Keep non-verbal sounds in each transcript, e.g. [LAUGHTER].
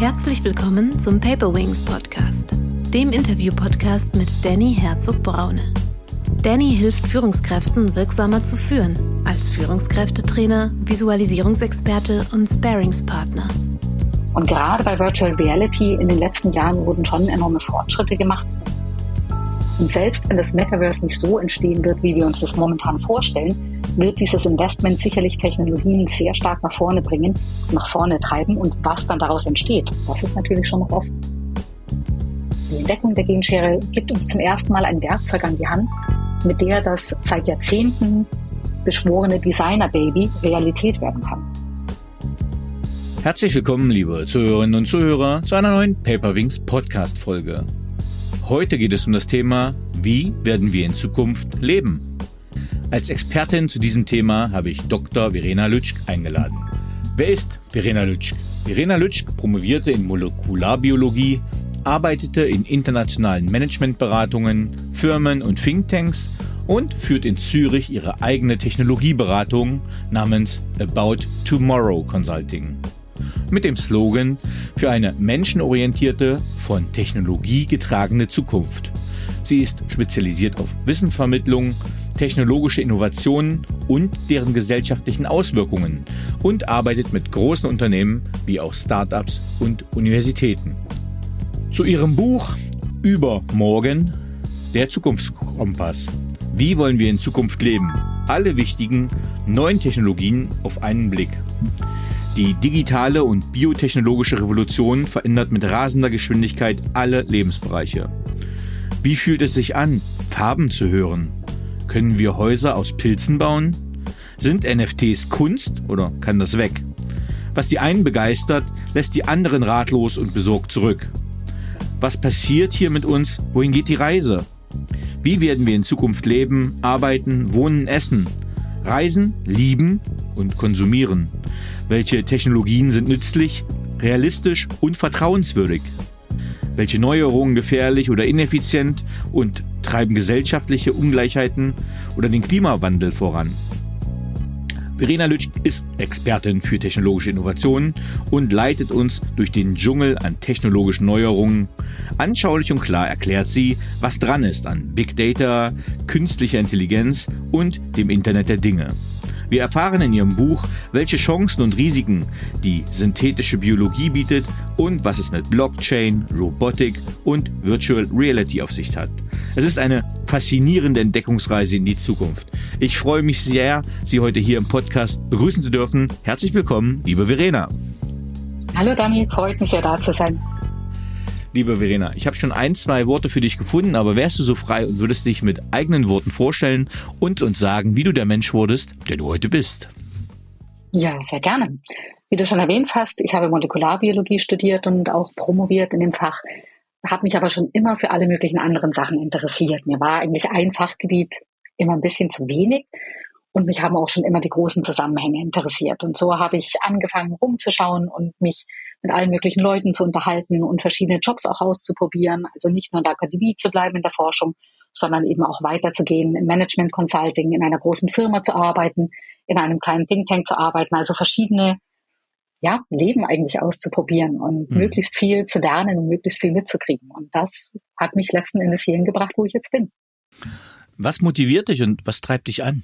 Herzlich willkommen zum Paper Wings Podcast, dem Interview-Podcast mit Danny Herzog-Braune. Danny hilft Führungskräften wirksamer zu führen, als Führungskräftetrainer, Visualisierungsexperte und Sparingspartner. Und gerade bei Virtual Reality in den letzten Jahren wurden schon enorme Fortschritte gemacht. Und selbst wenn das Metaverse nicht so entstehen wird, wie wir uns das momentan vorstellen, wird dieses Investment sicherlich Technologien sehr stark nach vorne bringen, nach vorne treiben und was dann daraus entsteht, das ist natürlich schon noch offen. Die Entdeckung der Genschere gibt uns zum ersten Mal ein Werkzeug an die Hand, mit der das seit Jahrzehnten beschworene Designer-Baby Realität werden kann. Herzlich willkommen, liebe Zuhörerinnen und Zuhörer, zu einer neuen Paperwings Podcast-Folge. Heute geht es um das Thema, wie werden wir in Zukunft leben? Als Expertin zu diesem Thema habe ich Dr. Verena Lütschk eingeladen. Wer ist Verena Lütschk? Verena Lütschk promovierte in Molekularbiologie, arbeitete in internationalen Managementberatungen, Firmen und Thinktanks und führt in Zürich ihre eigene Technologieberatung namens About Tomorrow Consulting. Mit dem Slogan für eine menschenorientierte, von Technologie getragene Zukunft. Sie ist spezialisiert auf Wissensvermittlung, technologische Innovationen und deren gesellschaftlichen Auswirkungen und arbeitet mit großen Unternehmen wie auch Startups und Universitäten. Zu ihrem Buch Übermorgen, der Zukunftskompass. Wie wollen wir in Zukunft leben? Alle wichtigen neuen Technologien auf einen Blick. Die digitale und biotechnologische Revolution verändert mit rasender Geschwindigkeit alle Lebensbereiche. Wie fühlt es sich an, Farben zu hören? Können wir Häuser aus Pilzen bauen? Sind NFTs Kunst oder kann das weg? Was die einen begeistert, lässt die anderen ratlos und besorgt zurück. Was passiert hier mit uns? Wohin geht die Reise? Wie werden wir in Zukunft leben, arbeiten, wohnen, essen? Reisen, lieben und konsumieren? Welche Technologien sind nützlich, realistisch und vertrauenswürdig? Welche Neuerungen gefährlich oder ineffizient und treiben gesellschaftliche Ungleichheiten oder den Klimawandel voran? Verena Lütsch ist Expertin für technologische Innovationen und leitet uns durch den Dschungel an technologischen Neuerungen. Anschaulich und klar erklärt sie, was dran ist an Big Data, künstlicher Intelligenz und dem Internet der Dinge. Wir erfahren in ihrem Buch, welche Chancen und Risiken die synthetische Biologie bietet und was es mit Blockchain, Robotik und Virtual Reality auf sich hat. Es ist eine faszinierende Entdeckungsreise in die Zukunft. Ich freue mich sehr, Sie heute hier im Podcast begrüßen zu dürfen. Herzlich willkommen, liebe Verena. Hallo Dani, freut mich sehr da zu sein. Liebe Verena, ich habe schon ein, zwei Worte für dich gefunden, aber wärst du so frei und würdest dich mit eigenen Worten vorstellen und uns sagen, wie du der Mensch wurdest, der du heute bist? Ja, sehr gerne. Wie du schon erwähnt hast, ich habe Molekularbiologie studiert und auch promoviert in dem Fach, habe mich aber schon immer für alle möglichen anderen Sachen interessiert. Mir war eigentlich ein Fachgebiet immer ein bisschen zu wenig und mich haben auch schon immer die großen Zusammenhänge interessiert. Und so habe ich angefangen rumzuschauen und mich mit allen möglichen Leuten zu unterhalten und verschiedene Jobs auch auszuprobieren. Also nicht nur in der Akademie zu bleiben in der Forschung, sondern eben auch weiterzugehen im Management Consulting, in einer großen Firma zu arbeiten, in einem kleinen Think Tank zu arbeiten. Also verschiedene ja, Leben eigentlich auszuprobieren und mhm. möglichst viel zu lernen und möglichst viel mitzukriegen. Und das hat mich letzten Endes hierhin gebracht, wo ich jetzt bin. Was motiviert dich und was treibt dich an?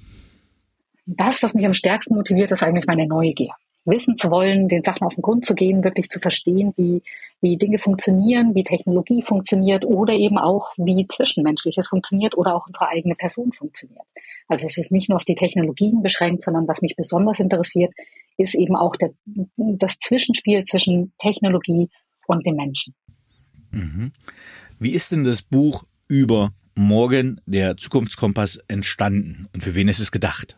das, was mich am stärksten motiviert, ist eigentlich meine Neugier. Wissen zu wollen, den Sachen auf den Grund zu gehen, wirklich zu verstehen, wie, wie Dinge funktionieren, wie Technologie funktioniert oder eben auch, wie Zwischenmenschliches funktioniert oder auch unsere eigene Person funktioniert. Also es ist nicht nur auf die Technologien beschränkt, sondern was mich besonders interessiert, ist eben auch der, das Zwischenspiel zwischen Technologie und dem Menschen. Mhm. Wie ist denn das Buch über morgen, der Zukunftskompass, entstanden und für wen ist es gedacht?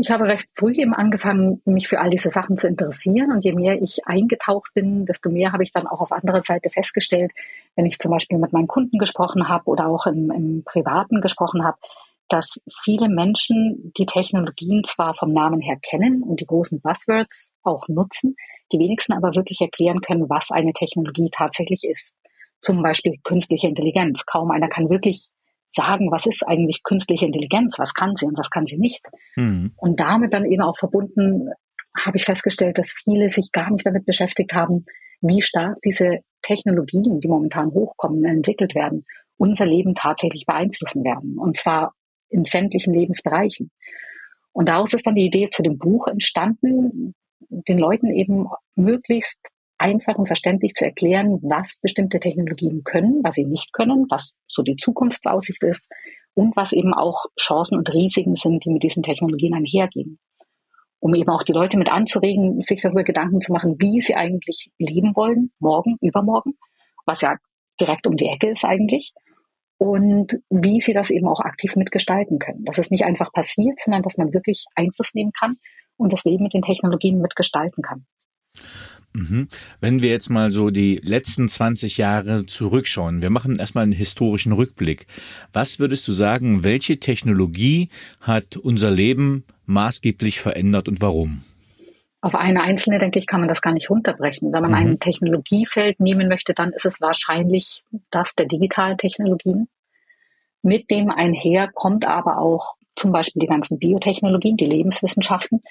Ich habe recht früh eben angefangen, mich für all diese Sachen zu interessieren. Und je mehr ich eingetaucht bin, desto mehr habe ich dann auch auf anderer Seite festgestellt, wenn ich zum Beispiel mit meinen Kunden gesprochen habe oder auch im, im Privaten gesprochen habe, dass viele Menschen die Technologien zwar vom Namen her kennen und die großen Buzzwords auch nutzen, die wenigsten aber wirklich erklären können, was eine Technologie tatsächlich ist. Zum Beispiel künstliche Intelligenz. Kaum einer kann wirklich sagen, was ist eigentlich künstliche Intelligenz, was kann sie und was kann sie nicht. Mhm. Und damit dann eben auch verbunden habe ich festgestellt, dass viele sich gar nicht damit beschäftigt haben, wie stark diese Technologien, die momentan hochkommen, entwickelt werden, unser Leben tatsächlich beeinflussen werden. Und zwar in sämtlichen Lebensbereichen. Und daraus ist dann die Idee zu dem Buch entstanden, den Leuten eben möglichst einfach und verständlich zu erklären, was bestimmte Technologien können, was sie nicht können, was so die Zukunftsaussicht ist und was eben auch Chancen und Risiken sind, die mit diesen Technologien einhergehen. Um eben auch die Leute mit anzuregen, sich darüber Gedanken zu machen, wie sie eigentlich leben wollen, morgen, übermorgen, was ja direkt um die Ecke ist eigentlich, und wie sie das eben auch aktiv mitgestalten können. Dass es nicht einfach passiert, sondern dass man wirklich Einfluss nehmen kann und das Leben mit den Technologien mitgestalten kann. Mhm. Wenn wir jetzt mal so die letzten 20 Jahre zurückschauen, wir machen erstmal einen historischen Rückblick. Was würdest du sagen, welche Technologie hat unser Leben maßgeblich verändert und warum? Auf eine einzelne, denke ich, kann man das gar nicht runterbrechen. Wenn man mhm. ein Technologiefeld nehmen möchte, dann ist es wahrscheinlich das der Digitaltechnologien. Mit dem einher kommt aber auch zum Beispiel die ganzen Biotechnologien, die Lebenswissenschaften,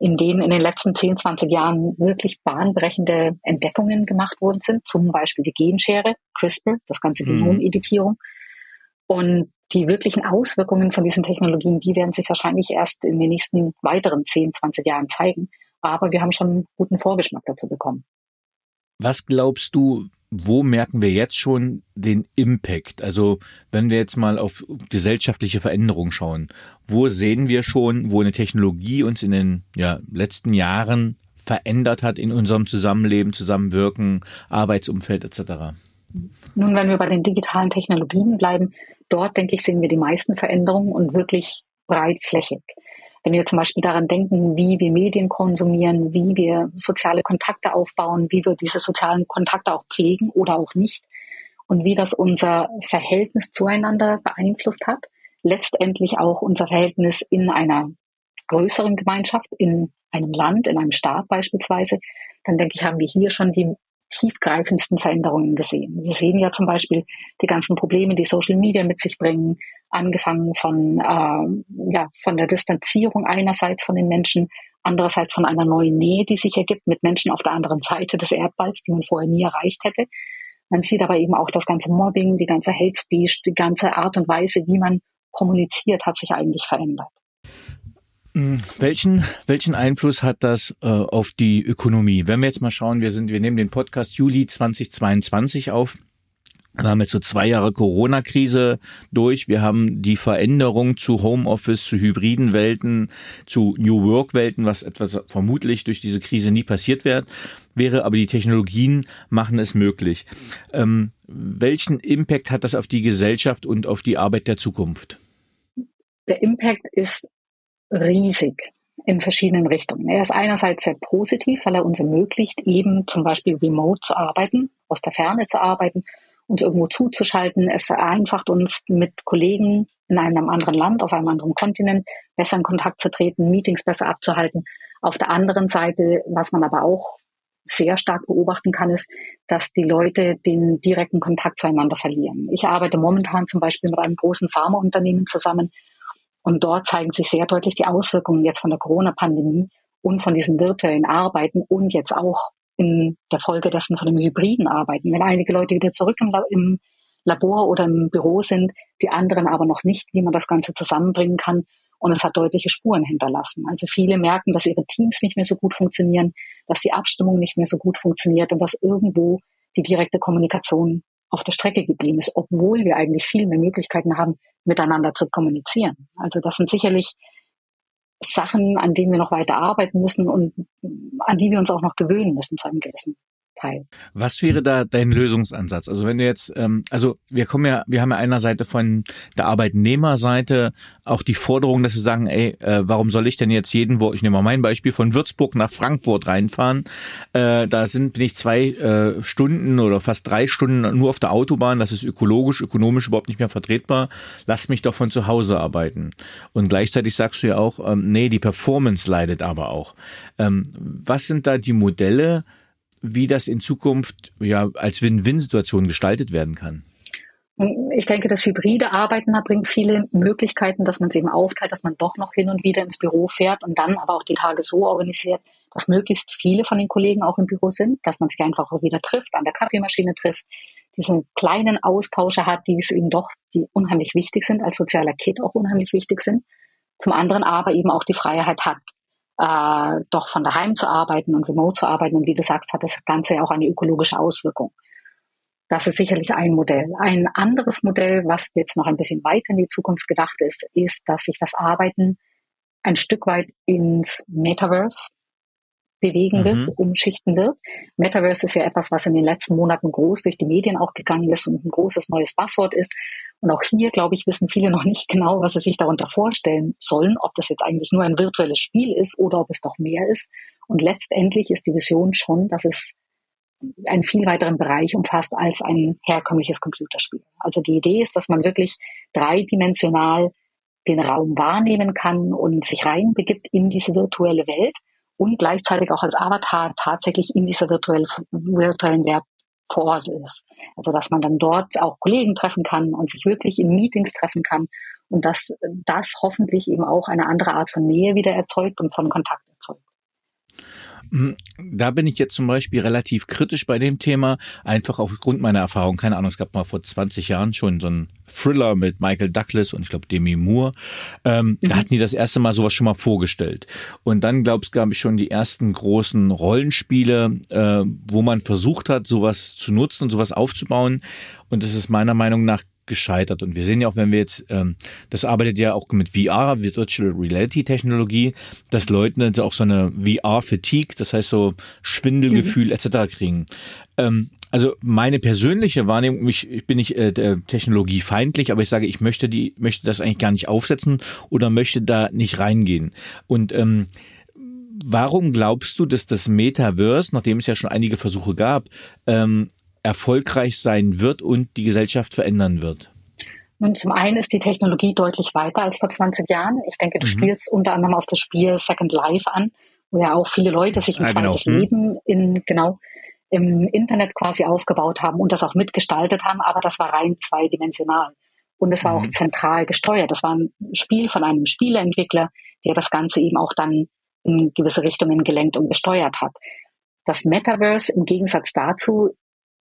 in denen in den letzten 10, 20 Jahren wirklich bahnbrechende Entdeckungen gemacht worden sind, zum Beispiel die Genschere, CRISPR, das ganze mhm. Genomeditierung. Und die wirklichen Auswirkungen von diesen Technologien, die werden sich wahrscheinlich erst in den nächsten weiteren 10, 20 Jahren zeigen. Aber wir haben schon einen guten Vorgeschmack dazu bekommen. Was glaubst du, wo merken wir jetzt schon den Impact? Also wenn wir jetzt mal auf gesellschaftliche Veränderungen schauen, wo sehen wir schon, wo eine Technologie uns in den ja, letzten Jahren verändert hat in unserem Zusammenleben, Zusammenwirken, Arbeitsumfeld etc.? Nun, wenn wir bei den digitalen Technologien bleiben, dort denke ich, sehen wir die meisten Veränderungen und wirklich breitflächig. Wenn wir zum Beispiel daran denken, wie wir Medien konsumieren, wie wir soziale Kontakte aufbauen, wie wir diese sozialen Kontakte auch pflegen oder auch nicht und wie das unser Verhältnis zueinander beeinflusst hat, letztendlich auch unser Verhältnis in einer größeren Gemeinschaft, in einem Land, in einem Staat beispielsweise, dann denke ich, haben wir hier schon die tiefgreifendsten Veränderungen gesehen. Wir sehen ja zum Beispiel die ganzen Probleme, die Social Media mit sich bringen, angefangen von, äh, ja, von der Distanzierung einerseits von den Menschen, andererseits von einer neuen Nähe, die sich ergibt mit Menschen auf der anderen Seite des Erdballs, die man vorher nie erreicht hätte. Man sieht aber eben auch das ganze Mobbing, die ganze Hate Speech, die ganze Art und Weise, wie man kommuniziert, hat sich eigentlich verändert. Hm, welchen, welchen Einfluss hat das äh, auf die Ökonomie? Wenn wir jetzt mal schauen, wir sind, wir nehmen den Podcast Juli 2022 auf. Wir haben jetzt so zwei Jahre Corona-Krise durch. Wir haben die Veränderung zu Homeoffice, zu hybriden Welten, zu New Work-Welten, was etwas vermutlich durch diese Krise nie passiert wird, wäre. Aber die Technologien machen es möglich. Ähm, welchen Impact hat das auf die Gesellschaft und auf die Arbeit der Zukunft? Der Impact ist riesig in verschiedenen Richtungen. Er ist einerseits sehr positiv, weil er uns ermöglicht, eben zum Beispiel remote zu arbeiten, aus der Ferne zu arbeiten, uns irgendwo zuzuschalten. Es vereinfacht uns mit Kollegen in einem anderen Land, auf einem anderen Kontinent besser in Kontakt zu treten, Meetings besser abzuhalten. Auf der anderen Seite, was man aber auch sehr stark beobachten kann, ist, dass die Leute den direkten Kontakt zueinander verlieren. Ich arbeite momentan zum Beispiel mit einem großen Pharmaunternehmen zusammen, und dort zeigen sich sehr deutlich die Auswirkungen jetzt von der Corona-Pandemie und von diesen virtuellen Arbeiten und jetzt auch in der Folge dessen von dem hybriden Arbeiten. Wenn einige Leute wieder zurück im, im Labor oder im Büro sind, die anderen aber noch nicht, wie man das Ganze zusammenbringen kann. Und es hat deutliche Spuren hinterlassen. Also viele merken, dass ihre Teams nicht mehr so gut funktionieren, dass die Abstimmung nicht mehr so gut funktioniert und dass irgendwo die direkte Kommunikation auf der Strecke geblieben ist, obwohl wir eigentlich viel mehr Möglichkeiten haben, miteinander zu kommunizieren. Also das sind sicherlich Sachen, an denen wir noch weiter arbeiten müssen und an die wir uns auch noch gewöhnen müssen zu einem gewissen Teil. Was wäre da dein Lösungsansatz? Also wenn du jetzt, ähm, also wir kommen ja, wir haben ja einer Seite von der Arbeitnehmerseite auch die Forderung, dass wir sagen, ey, äh, warum soll ich denn jetzt jeden Woche, ich nehme mal mein Beispiel, von Würzburg nach Frankfurt reinfahren? Äh, da sind bin ich zwei äh, Stunden oder fast drei Stunden nur auf der Autobahn, das ist ökologisch, ökonomisch überhaupt nicht mehr vertretbar. Lass mich doch von zu Hause arbeiten. Und gleichzeitig sagst du ja auch, ähm, nee, die Performance leidet aber auch. Ähm, was sind da die Modelle, wie das in Zukunft ja als Win-Win-Situation gestaltet werden kann? Ich denke, das hybride Arbeiten bringt viele Möglichkeiten, dass man es eben aufteilt, dass man doch noch hin und wieder ins Büro fährt und dann aber auch die Tage so organisiert, dass möglichst viele von den Kollegen auch im Büro sind, dass man sich einfach auch wieder trifft, an der Kaffeemaschine trifft, diese kleinen Austausche hat, die es eben doch, die unheimlich wichtig sind, als sozialer Kit auch unheimlich wichtig sind. Zum anderen aber eben auch die Freiheit hat, äh, doch von daheim zu arbeiten und remote zu arbeiten. Und wie du sagst, hat das Ganze ja auch eine ökologische Auswirkung. Das ist sicherlich ein Modell. Ein anderes Modell, was jetzt noch ein bisschen weiter in die Zukunft gedacht ist, ist, dass sich das Arbeiten ein Stück weit ins Metaverse bewegen wird, mhm. umschichten wird. Metaverse ist ja etwas, was in den letzten Monaten groß durch die Medien auch gegangen ist und ein großes neues Passwort ist. Und auch hier, glaube ich, wissen viele [LAUGHS] noch nicht genau, was sie sich darunter vorstellen sollen, ob das jetzt eigentlich nur ein virtuelles Spiel ist oder ob es doch mehr ist. Und letztendlich ist die Vision schon, dass es einen viel weiteren Bereich umfasst als ein herkömmliches Computerspiel. Also die Idee ist, dass man wirklich dreidimensional den Raum wahrnehmen kann und sich reinbegibt in diese virtuelle Welt und gleichzeitig auch als Avatar tatsächlich in dieser virtuellen, virtuellen Welt vor Ort ist. Also dass man dann dort auch Kollegen treffen kann und sich wirklich in Meetings treffen kann und dass das hoffentlich eben auch eine andere Art von Nähe wieder erzeugt und von Kontakt erzeugt. Hm, da bin ich jetzt zum Beispiel relativ kritisch bei dem Thema, einfach aufgrund meiner Erfahrung. Keine Ahnung, es gab mal vor 20 Jahren schon so ein Thriller mit Michael Douglas und ich glaube Demi Moore. Ähm, mhm. Da hatten die das erste Mal sowas schon mal vorgestellt. Und dann glaube ich, gab ich schon die ersten großen Rollenspiele, äh, wo man versucht hat, sowas zu nutzen und sowas aufzubauen. Und das ist meiner Meinung nach gescheitert. Und wir sehen ja auch, wenn wir jetzt, ähm, das arbeitet ja auch mit VR, Virtual Reality Technologie, dass Leute auch so eine VR-Fatigue, das heißt so Schwindelgefühl mhm. etc. kriegen. Ähm, also meine persönliche Wahrnehmung, ich, ich bin nicht äh, technologiefeindlich, aber ich sage, ich möchte die, möchte das eigentlich gar nicht aufsetzen oder möchte da nicht reingehen. Und ähm, Warum glaubst du, dass das Metaverse, nachdem es ja schon einige Versuche gab, ähm, erfolgreich sein wird und die Gesellschaft verändern wird? Nun, zum einen ist die Technologie deutlich weiter als vor 20 Jahren. Ich denke, du mhm. spielst unter anderem auf das Spiel Second Life an, wo ja auch viele Leute sich ein ja, genau. zweites genau. Leben in, genau, im Internet quasi aufgebaut haben und das auch mitgestaltet haben, aber das war rein zweidimensional. Und es war mhm. auch zentral gesteuert. Das war ein Spiel von einem Spieleentwickler, der das Ganze eben auch dann in gewisse Richtungen gelenkt und gesteuert hat. Das Metaverse im Gegensatz dazu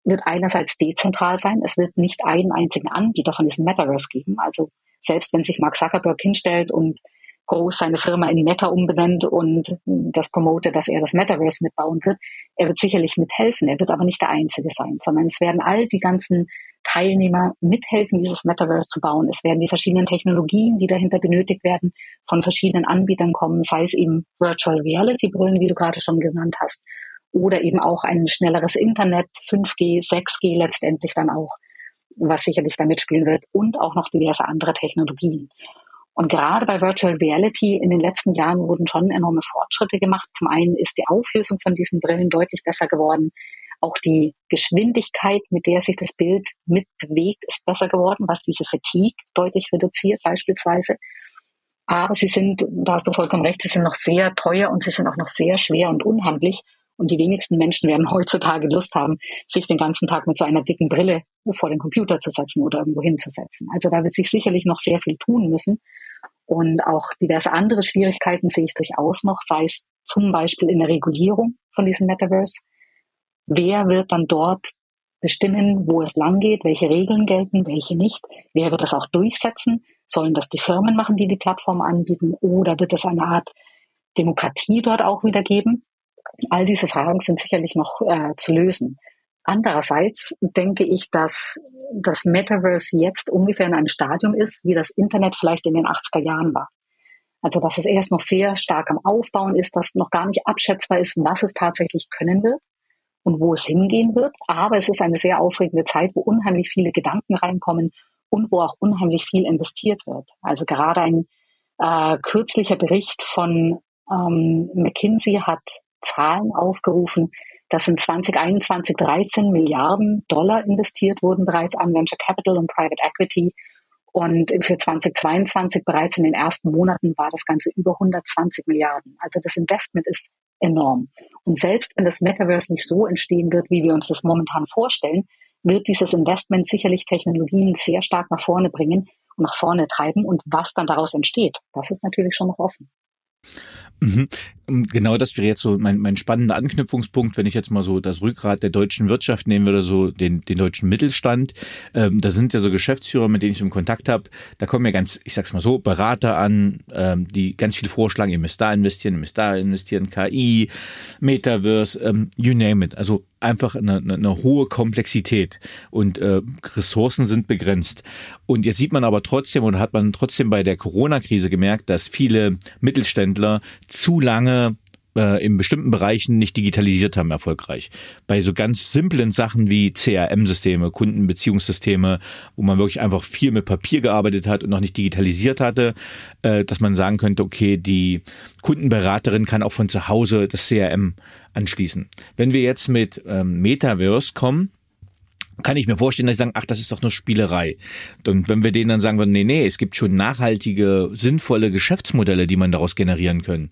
wird einerseits dezentral sein. Es wird nicht einen einzigen Anbieter von diesem Metaverse geben. Also selbst wenn sich Mark Zuckerberg hinstellt und groß seine Firma in Meta umbenennt und das promotet, dass er das Metaverse mitbauen wird, er wird sicherlich mithelfen. Er wird aber nicht der Einzige sein, sondern es werden all die ganzen Teilnehmer mithelfen, dieses Metaverse zu bauen. Es werden die verschiedenen Technologien, die dahinter benötigt werden, von verschiedenen Anbietern kommen, sei es eben Virtual Reality Brillen, wie du gerade schon genannt hast, oder eben auch ein schnelleres Internet, 5G, 6G letztendlich dann auch, was sicherlich da mitspielen wird und auch noch diverse andere Technologien. Und gerade bei Virtual Reality in den letzten Jahren wurden schon enorme Fortschritte gemacht. Zum einen ist die Auflösung von diesen Brillen deutlich besser geworden. Auch die Geschwindigkeit, mit der sich das Bild mitbewegt, ist besser geworden, was diese Fatigue deutlich reduziert beispielsweise. Aber sie sind, da hast du vollkommen recht, sie sind noch sehr teuer und sie sind auch noch sehr schwer und unhandlich. Und die wenigsten Menschen werden heutzutage Lust haben, sich den ganzen Tag mit so einer dicken Brille vor den Computer zu setzen oder irgendwo hinzusetzen. Also da wird sich sicherlich noch sehr viel tun müssen. Und auch diverse andere Schwierigkeiten sehe ich durchaus noch, sei es zum Beispiel in der Regulierung von diesem Metaverse. Wer wird dann dort bestimmen, wo es lang geht, welche Regeln gelten, welche nicht? Wer wird das auch durchsetzen? Sollen das die Firmen machen, die die Plattform anbieten? Oder wird es eine Art Demokratie dort auch wieder geben? All diese Fragen sind sicherlich noch äh, zu lösen. Andererseits denke ich, dass das Metaverse jetzt ungefähr in einem Stadium ist, wie das Internet vielleicht in den 80er Jahren war. Also dass es erst noch sehr stark am Aufbauen ist, dass noch gar nicht abschätzbar ist, was es tatsächlich können wird und wo es hingehen wird. Aber es ist eine sehr aufregende Zeit, wo unheimlich viele Gedanken reinkommen und wo auch unheimlich viel investiert wird. Also gerade ein äh, kürzlicher Bericht von ähm, McKinsey hat Zahlen aufgerufen, dass in 2021 13 Milliarden Dollar investiert wurden bereits an Venture Capital und Private Equity. Und für 2022 bereits in den ersten Monaten war das Ganze über 120 Milliarden. Also das Investment ist enorm. Und selbst wenn das Metaverse nicht so entstehen wird, wie wir uns das momentan vorstellen, wird dieses Investment sicherlich Technologien sehr stark nach vorne bringen und nach vorne treiben. Und was dann daraus entsteht, das ist natürlich schon noch offen. Mhm. Genau das wäre jetzt so mein, mein spannender Anknüpfungspunkt, wenn ich jetzt mal so das Rückgrat der deutschen Wirtschaft nehmen würde, so den, den deutschen Mittelstand. Ähm, da sind ja so Geschäftsführer, mit denen ich im Kontakt habe. Da kommen ja ganz, ich sag's mal so, Berater an, ähm, die ganz viel vorschlagen, ihr müsst da investieren, ihr müsst da investieren, KI, Metaverse, ähm, you name it. Also einfach eine, eine, eine hohe Komplexität und äh, Ressourcen sind begrenzt. Und jetzt sieht man aber trotzdem oder hat man trotzdem bei der Corona-Krise gemerkt, dass viele Mittelständler zu lange äh, in bestimmten Bereichen nicht digitalisiert haben erfolgreich. Bei so ganz simplen Sachen wie CRM-Systeme, Kundenbeziehungssysteme, wo man wirklich einfach viel mit Papier gearbeitet hat und noch nicht digitalisiert hatte, äh, dass man sagen könnte, okay, die Kundenberaterin kann auch von zu Hause das CRM anschließen. Wenn wir jetzt mit ähm, Metaverse kommen, kann ich mir vorstellen, dass sie sagen, ach, das ist doch nur Spielerei. Und wenn wir denen dann sagen würden, nee, nee, es gibt schon nachhaltige, sinnvolle Geschäftsmodelle, die man daraus generieren können.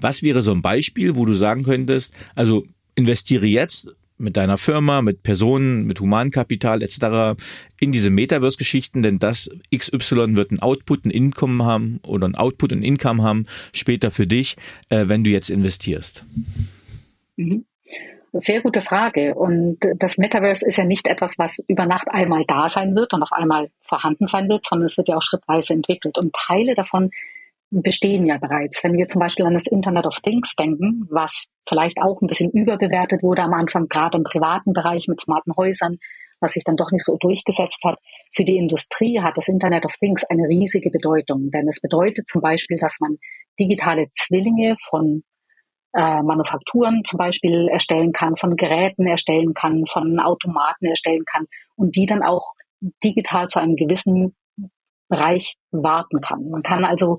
Was wäre so ein Beispiel, wo du sagen könntest, also investiere jetzt mit deiner Firma, mit Personen, mit Humankapital etc. in diese Metaverse-Geschichten, denn das XY wird ein Output, ein Income haben oder ein Output und Income haben später für dich, äh, wenn du jetzt investierst. Mhm. Sehr gute Frage. Und das Metaverse ist ja nicht etwas, was über Nacht einmal da sein wird und auf einmal vorhanden sein wird, sondern es wird ja auch schrittweise entwickelt. Und Teile davon bestehen ja bereits. Wenn wir zum Beispiel an das Internet of Things denken, was vielleicht auch ein bisschen überbewertet wurde am Anfang, gerade im privaten Bereich mit smarten Häusern, was sich dann doch nicht so durchgesetzt hat. Für die Industrie hat das Internet of Things eine riesige Bedeutung, denn es bedeutet zum Beispiel, dass man digitale Zwillinge von äh, Manufakturen zum Beispiel erstellen kann, von Geräten erstellen kann, von Automaten erstellen kann und die dann auch digital zu einem gewissen Bereich warten kann. Man kann also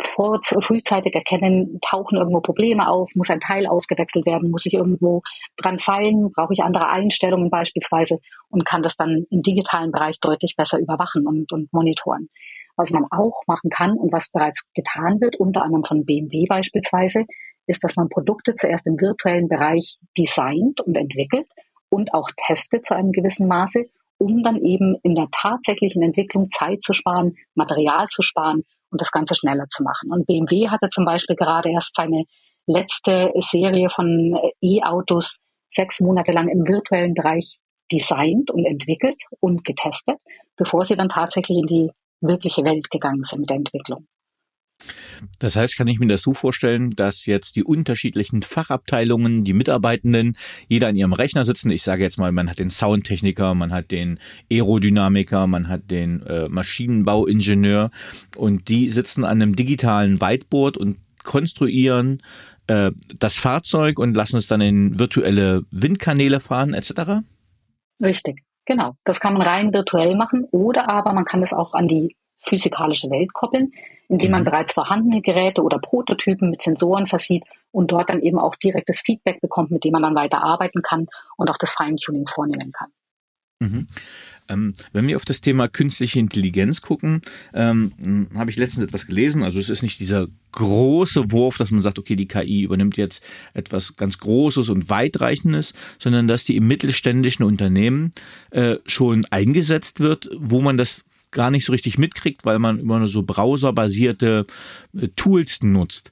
vor, frühzeitig erkennen, tauchen irgendwo Probleme auf, muss ein Teil ausgewechselt werden, muss ich irgendwo dran fallen, brauche ich andere Einstellungen beispielsweise und kann das dann im digitalen Bereich deutlich besser überwachen und, und monitoren. Was man auch machen kann und was bereits getan wird, unter anderem von BMW beispielsweise, ist, dass man Produkte zuerst im virtuellen Bereich designt und entwickelt und auch testet zu einem gewissen Maße, um dann eben in der tatsächlichen Entwicklung Zeit zu sparen, Material zu sparen und das Ganze schneller zu machen. Und BMW hatte zum Beispiel gerade erst seine letzte Serie von äh, E-Autos sechs Monate lang im virtuellen Bereich designt und entwickelt und getestet, bevor sie dann tatsächlich in die wirkliche Welt gegangen sind mit der Entwicklung. Das heißt, kann ich mir das so vorstellen, dass jetzt die unterschiedlichen Fachabteilungen, die Mitarbeitenden, jeder an ihrem Rechner sitzen. Ich sage jetzt mal, man hat den Soundtechniker, man hat den Aerodynamiker, man hat den äh, Maschinenbauingenieur und die sitzen an einem digitalen Whiteboard und konstruieren äh, das Fahrzeug und lassen es dann in virtuelle Windkanäle fahren etc. Richtig, genau. Das kann man rein virtuell machen oder aber man kann es auch an die physikalische Welt koppeln, indem man mhm. bereits vorhandene Geräte oder Prototypen mit Sensoren versieht und dort dann eben auch direktes Feedback bekommt, mit dem man dann weiter arbeiten kann und auch das Feintuning vornehmen kann. Mhm. Ähm, wenn wir auf das Thema künstliche Intelligenz gucken, ähm, habe ich letztens etwas gelesen. Also es ist nicht dieser große Wurf, dass man sagt, okay, die KI übernimmt jetzt etwas ganz Großes und Weitreichendes, sondern dass die im mittelständischen Unternehmen äh, schon eingesetzt wird, wo man das gar nicht so richtig mitkriegt, weil man immer nur so browserbasierte äh, Tools nutzt.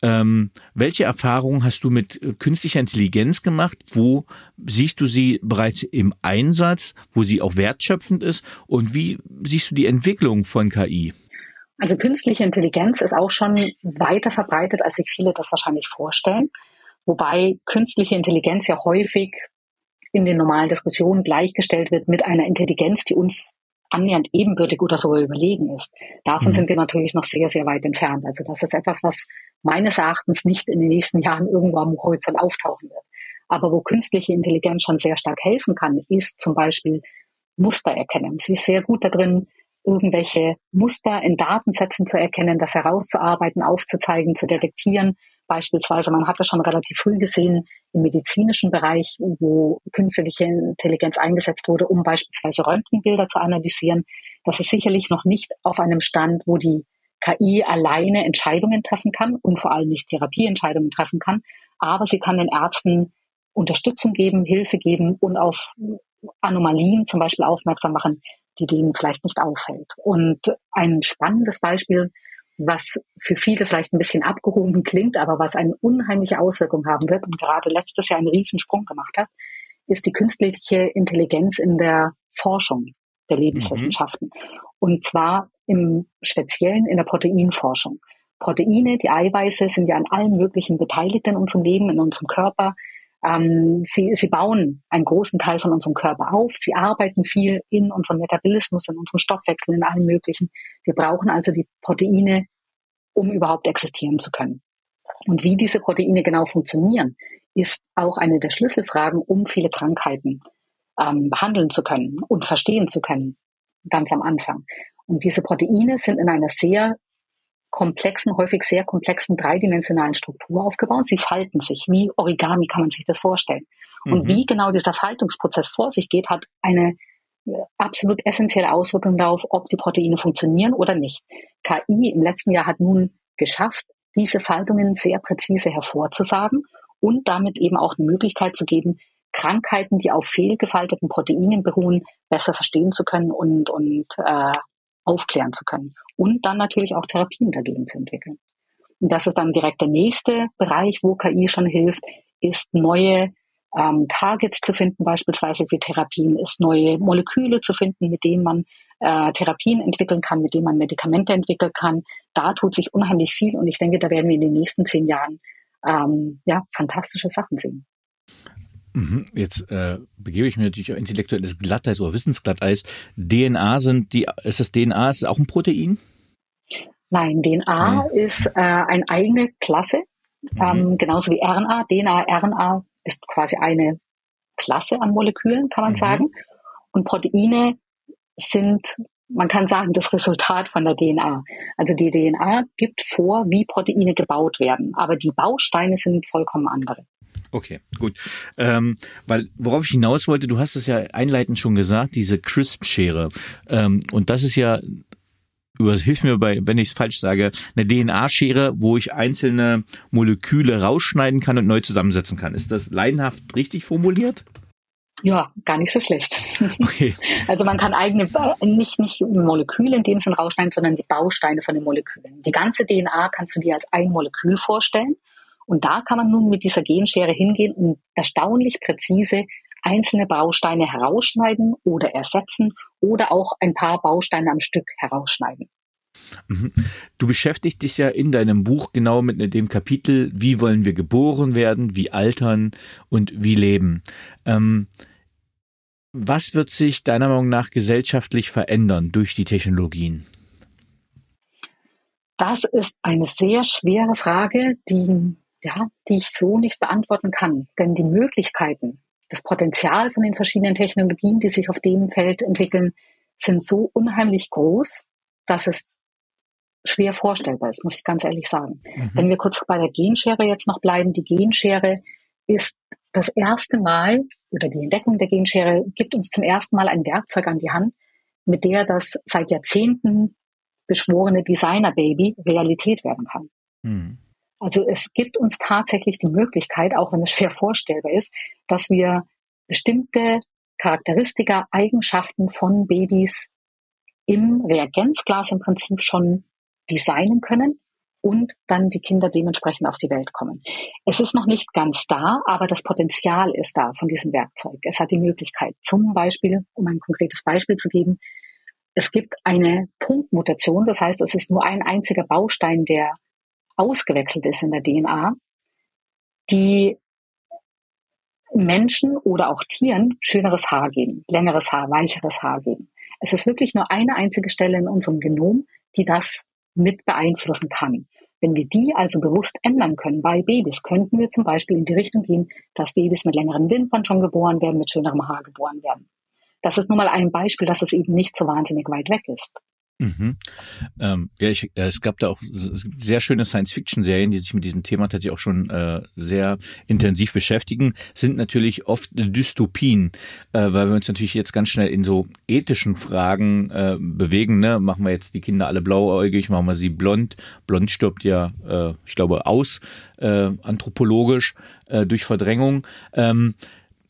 Ähm, welche Erfahrungen hast du mit äh, künstlicher Intelligenz gemacht? Wo siehst du sie bereits im Einsatz, wo sie auch wertschöpfend ist? Und wie siehst du die Entwicklung von KI? Also künstliche Intelligenz ist auch schon weiter verbreitet, als sich viele das wahrscheinlich vorstellen. Wobei künstliche Intelligenz ja häufig in den normalen Diskussionen gleichgestellt wird mit einer Intelligenz, die uns annähernd ebenbürtig oder sogar überlegen ist. Davon mhm. sind wir natürlich noch sehr, sehr weit entfernt. Also das ist etwas, was meines Erachtens nicht in den nächsten Jahren irgendwo am Horizont auftauchen wird. Aber wo künstliche Intelligenz schon sehr stark helfen kann, ist zum Beispiel Muster erkennen. Sie ist sehr gut darin, irgendwelche Muster in Datensätzen zu erkennen, das herauszuarbeiten, aufzuzeigen, zu detektieren Beispielsweise, man hat das schon relativ früh gesehen im medizinischen Bereich, wo künstliche Intelligenz eingesetzt wurde, um beispielsweise Röntgenbilder zu analysieren. Das ist sicherlich noch nicht auf einem Stand, wo die KI alleine Entscheidungen treffen kann und vor allem nicht Therapieentscheidungen treffen kann. Aber sie kann den Ärzten Unterstützung geben, Hilfe geben und auf Anomalien zum Beispiel aufmerksam machen, die denen vielleicht nicht auffällt. Und ein spannendes Beispiel was für viele vielleicht ein bisschen abgehoben klingt, aber was eine unheimliche Auswirkung haben wird und gerade letztes Jahr einen Riesensprung gemacht hat, ist die künstliche Intelligenz in der Forschung der Lebenswissenschaften. Mhm. Und zwar im Speziellen in der Proteinforschung. Proteine, die Eiweiße sind ja an allen möglichen beteiligt in unserem Leben, in unserem Körper. Ähm, sie, sie bauen einen großen Teil von unserem Körper auf. Sie arbeiten viel in unserem Metabolismus, in unserem Stoffwechsel, in allem Möglichen. Wir brauchen also die Proteine, um überhaupt existieren zu können. Und wie diese Proteine genau funktionieren, ist auch eine der Schlüsselfragen, um viele Krankheiten ähm, behandeln zu können und verstehen zu können, ganz am Anfang. Und diese Proteine sind in einer sehr komplexen, häufig sehr komplexen dreidimensionalen Struktur aufgebaut. Sie falten sich. Wie Origami kann man sich das vorstellen. Und mhm. wie genau dieser Faltungsprozess vor sich geht, hat eine äh, absolut essentielle Auswirkung darauf, ob die Proteine funktionieren oder nicht. KI im letzten Jahr hat nun geschafft, diese Faltungen sehr präzise hervorzusagen und damit eben auch eine Möglichkeit zu geben, Krankheiten, die auf fehlgefalteten Proteinen beruhen, besser verstehen zu können und, und äh, aufklären zu können und dann natürlich auch Therapien dagegen zu entwickeln. Und das ist dann direkt der nächste Bereich, wo KI schon hilft, ist neue ähm, Targets zu finden, beispielsweise für Therapien, ist neue Moleküle zu finden, mit denen man äh, Therapien entwickeln kann, mit denen man Medikamente entwickeln kann. Da tut sich unheimlich viel und ich denke, da werden wir in den nächsten zehn Jahren ähm, ja fantastische Sachen sehen. Mhm. Jetzt äh, begebe ich mir natürlich auch intellektuelles Glatteis oder Wissensglatteis. DNA sind die, ist das DNA, ist das auch ein Protein? Nein, DNA mhm. ist äh, eine eigene Klasse, mhm. ähm, genauso wie RNA. DNA, RNA ist quasi eine Klasse an Molekülen, kann man mhm. sagen. Und Proteine sind, man kann sagen, das Resultat von der DNA. Also die DNA gibt vor, wie Proteine gebaut werden, aber die Bausteine sind vollkommen andere. Okay, gut. Ähm, weil worauf ich hinaus wollte, du hast es ja einleitend schon gesagt, diese Crisp-Schere. Ähm, und das ist ja, hilf mir bei, wenn ich es falsch sage, eine DNA-Schere, wo ich einzelne Moleküle rausschneiden kann und neu zusammensetzen kann. Ist das leidenhaft richtig formuliert? Ja, gar nicht so schlecht. Okay. [LAUGHS] Also man kann eigene, nicht, nicht Moleküle in dem Sinn rausschneiden, sondern die Bausteine von den Molekülen. Die ganze DNA kannst du dir als ein Molekül vorstellen und da kann man nun mit dieser Genschere hingehen und erstaunlich präzise einzelne Bausteine herausschneiden oder ersetzen oder auch ein paar Bausteine am Stück herausschneiden. Mhm. Du beschäftigst dich ja in deinem Buch genau mit dem Kapitel, wie wollen wir geboren werden, wie altern und wie leben. Ähm, was wird sich deiner Meinung nach gesellschaftlich verändern durch die Technologien? Das ist eine sehr schwere Frage, die ja, die ich so nicht beantworten kann. Denn die Möglichkeiten, das Potenzial von den verschiedenen Technologien, die sich auf dem Feld entwickeln, sind so unheimlich groß, dass es schwer vorstellbar ist, muss ich ganz ehrlich sagen. Mhm. Wenn wir kurz bei der Genschere jetzt noch bleiben, die Genschere ist das erste Mal oder die Entdeckung der Genschere gibt uns zum ersten Mal ein Werkzeug an die Hand, mit der das seit Jahrzehnten beschworene Designer-Baby Realität werden kann. Mhm. Also es gibt uns tatsächlich die Möglichkeit, auch wenn es schwer vorstellbar ist, dass wir bestimmte Charakteristika, Eigenschaften von Babys im Reagenzglas im Prinzip schon designen können und dann die Kinder dementsprechend auf die Welt kommen. Es ist noch nicht ganz da, aber das Potenzial ist da von diesem Werkzeug. Es hat die Möglichkeit, zum Beispiel, um ein konkretes Beispiel zu geben, es gibt eine Punktmutation, das heißt, es ist nur ein einziger Baustein, der ausgewechselt ist in der DNA, die Menschen oder auch Tieren schöneres Haar geben, längeres Haar, weicheres Haar geben. Es ist wirklich nur eine einzige Stelle in unserem Genom, die das mit beeinflussen kann. Wenn wir die also bewusst ändern können bei Babys, könnten wir zum Beispiel in die Richtung gehen, dass Babys mit längeren Wimpern schon geboren werden, mit schönerem Haar geboren werden. Das ist nun mal ein Beispiel, dass es eben nicht so wahnsinnig weit weg ist. Mhm. Ähm, ja, ich, äh, es gab da auch sehr schöne Science-Fiction-Serien, die sich mit diesem Thema tatsächlich auch schon äh, sehr intensiv beschäftigen, sind natürlich oft Dystopien, äh, weil wir uns natürlich jetzt ganz schnell in so ethischen Fragen äh, bewegen. Ne? Machen wir jetzt die Kinder alle blauäugig, machen wir sie blond. Blond stirbt ja, äh, ich glaube, aus, äh, anthropologisch äh, durch Verdrängung. Ähm,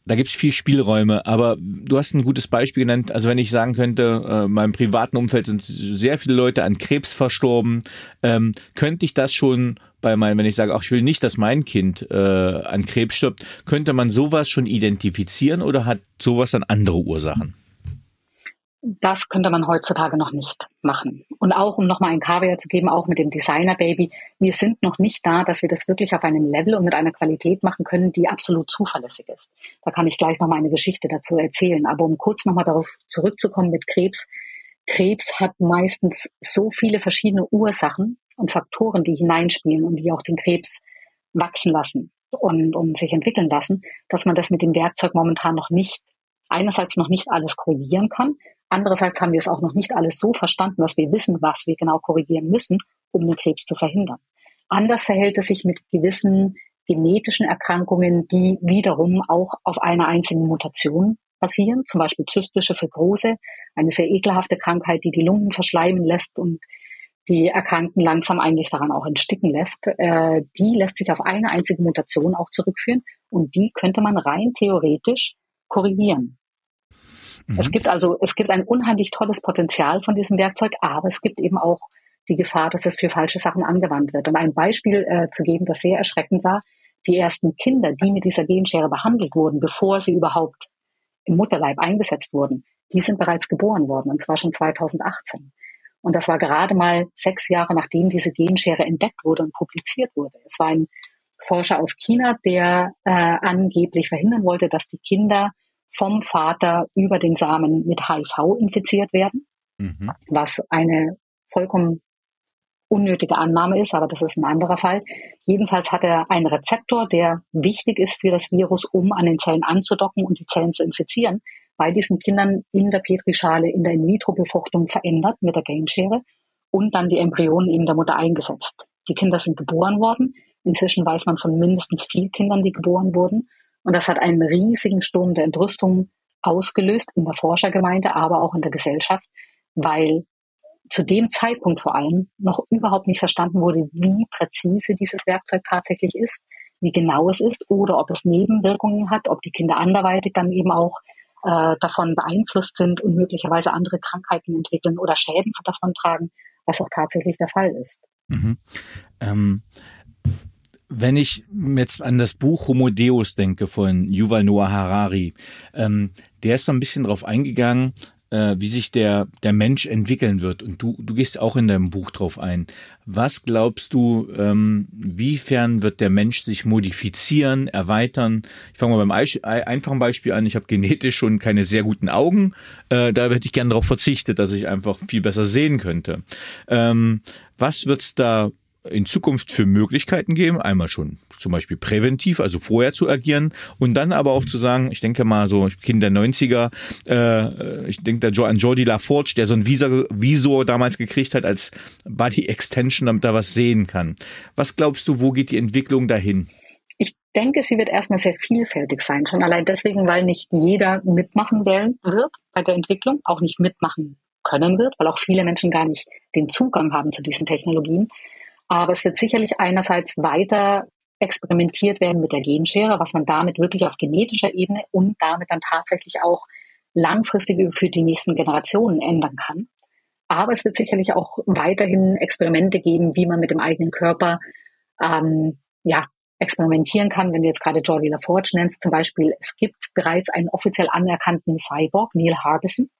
da gibt's viel Spielräume, aber du hast ein gutes Beispiel genannt. Also wenn ich sagen könnte, äh, in meinem privaten Umfeld sind sehr viele Leute an Krebs verstorben, ähm, könnte ich das schon bei meinem, wenn ich sage, ach, ich will nicht, dass mein Kind äh, an Krebs stirbt, könnte man sowas schon identifizieren oder hat sowas dann andere Ursachen? Das könnte man heutzutage noch nicht machen. Und auch, um nochmal ein Kaviar zu geben, auch mit dem Designer Baby, wir sind noch nicht da, dass wir das wirklich auf einem Level und mit einer Qualität machen können, die absolut zuverlässig ist. Da kann ich gleich nochmal eine Geschichte dazu erzählen. Aber um kurz nochmal darauf zurückzukommen mit Krebs. Krebs hat meistens so viele verschiedene Ursachen und Faktoren, die hineinspielen und die auch den Krebs wachsen lassen und, und sich entwickeln lassen, dass man das mit dem Werkzeug momentan noch nicht einerseits noch nicht alles korrigieren kann, Andererseits haben wir es auch noch nicht alles so verstanden, dass wir wissen, was wir genau korrigieren müssen, um den Krebs zu verhindern. Anders verhält es sich mit gewissen genetischen Erkrankungen, die wiederum auch auf einer einzigen Mutation basieren, zum Beispiel zystische Fibrose, eine sehr ekelhafte Krankheit, die die Lungen verschleimen lässt und die Erkrankten langsam eigentlich daran auch entsticken lässt. Äh, die lässt sich auf eine einzige Mutation auch zurückführen und die könnte man rein theoretisch korrigieren. Mhm. Es gibt also, es gibt ein unheimlich tolles Potenzial von diesem Werkzeug, aber es gibt eben auch die Gefahr, dass es für falsche Sachen angewandt wird. Um ein Beispiel äh, zu geben, das sehr erschreckend war, die ersten Kinder, die mit dieser Genschere behandelt wurden, bevor sie überhaupt im Mutterleib eingesetzt wurden, die sind bereits geboren worden, und zwar schon 2018. Und das war gerade mal sechs Jahre, nachdem diese Genschere entdeckt wurde und publiziert wurde. Es war ein Forscher aus China, der äh, angeblich verhindern wollte, dass die Kinder vom Vater über den Samen mit HIV infiziert werden, mhm. was eine vollkommen unnötige Annahme ist, aber das ist ein anderer Fall. Jedenfalls hat er einen Rezeptor, der wichtig ist für das Virus, um an den Zellen anzudocken und die Zellen zu infizieren, bei diesen Kindern in der Petrischale in der In-vitro-Befruchtung verändert mit der Genschere und dann die Embryonen in der Mutter eingesetzt. Die Kinder sind geboren worden. Inzwischen weiß man von mindestens vier Kindern, die geboren wurden. Und das hat einen riesigen Sturm der Entrüstung ausgelöst in der Forschergemeinde, aber auch in der Gesellschaft, weil zu dem Zeitpunkt vor allem noch überhaupt nicht verstanden wurde, wie präzise dieses Werkzeug tatsächlich ist, wie genau es ist oder ob es Nebenwirkungen hat, ob die Kinder anderweitig dann eben auch äh, davon beeinflusst sind und möglicherweise andere Krankheiten entwickeln oder Schäden davon tragen, was auch tatsächlich der Fall ist. Mhm. Ähm wenn ich jetzt an das Buch Homo Deus denke von Yuval Noah Harari, ähm, der ist so ein bisschen drauf eingegangen, äh, wie sich der, der Mensch entwickeln wird. Und du, du gehst auch in deinem Buch drauf ein. Was glaubst du, ähm, wiefern wird der Mensch sich modifizieren, erweitern? Ich fange mal beim einfachen Beispiel an. Ich habe genetisch schon keine sehr guten Augen. Äh, da hätte ich gerne darauf verzichtet, dass ich einfach viel besser sehen könnte. Ähm, was wird's da in Zukunft für Möglichkeiten geben. Einmal schon zum Beispiel präventiv, also vorher zu agieren und dann aber auch zu sagen, ich denke mal so Kind der 90er, äh, ich denke da an Jordi LaForge, der so ein Visor, Visor damals gekriegt hat als Body Extension, damit er was sehen kann. Was glaubst du, wo geht die Entwicklung dahin? Ich denke, sie wird erstmal sehr vielfältig sein, schon allein deswegen, weil nicht jeder mitmachen wird bei der Entwicklung, auch nicht mitmachen können wird, weil auch viele Menschen gar nicht den Zugang haben zu diesen Technologien. Aber es wird sicherlich einerseits weiter experimentiert werden mit der Genschere, was man damit wirklich auf genetischer Ebene und damit dann tatsächlich auch langfristig für die nächsten Generationen ändern kann. Aber es wird sicherlich auch weiterhin Experimente geben, wie man mit dem eigenen Körper ähm, ja, experimentieren kann. Wenn du jetzt gerade Jordi LaForge nennst, zum Beispiel, es gibt bereits einen offiziell anerkannten Cyborg, Neil Harbison,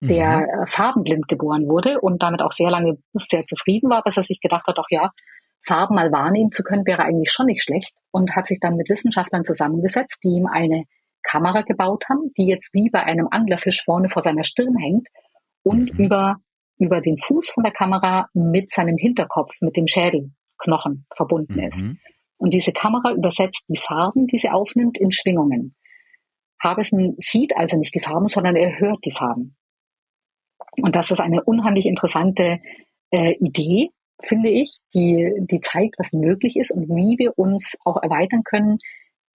der mhm. Äh, farbenblind geboren wurde und damit auch sehr lange sehr zufrieden war, bis er sich gedacht hat, doch ja, Farben mal wahrnehmen zu können, wäre eigentlich schon nicht schlecht und hat sich dann mit Wissenschaftlern zusammengesetzt, die ihm eine Kamera gebaut haben, die jetzt wie bei einem Anglerfisch vorne vor seiner Stirn hängt und mhm. über, über den Fuß von der Kamera mit seinem Hinterkopf, mit dem Schädelknochen verbunden mhm. ist. Und diese Kamera übersetzt die Farben, die sie aufnimmt, in Schwingungen. Harbison sieht also nicht die Farben, sondern er hört die Farben. Und das ist eine unheimlich interessante äh, Idee, finde ich, die, die zeigt, was möglich ist und wie wir uns auch erweitern können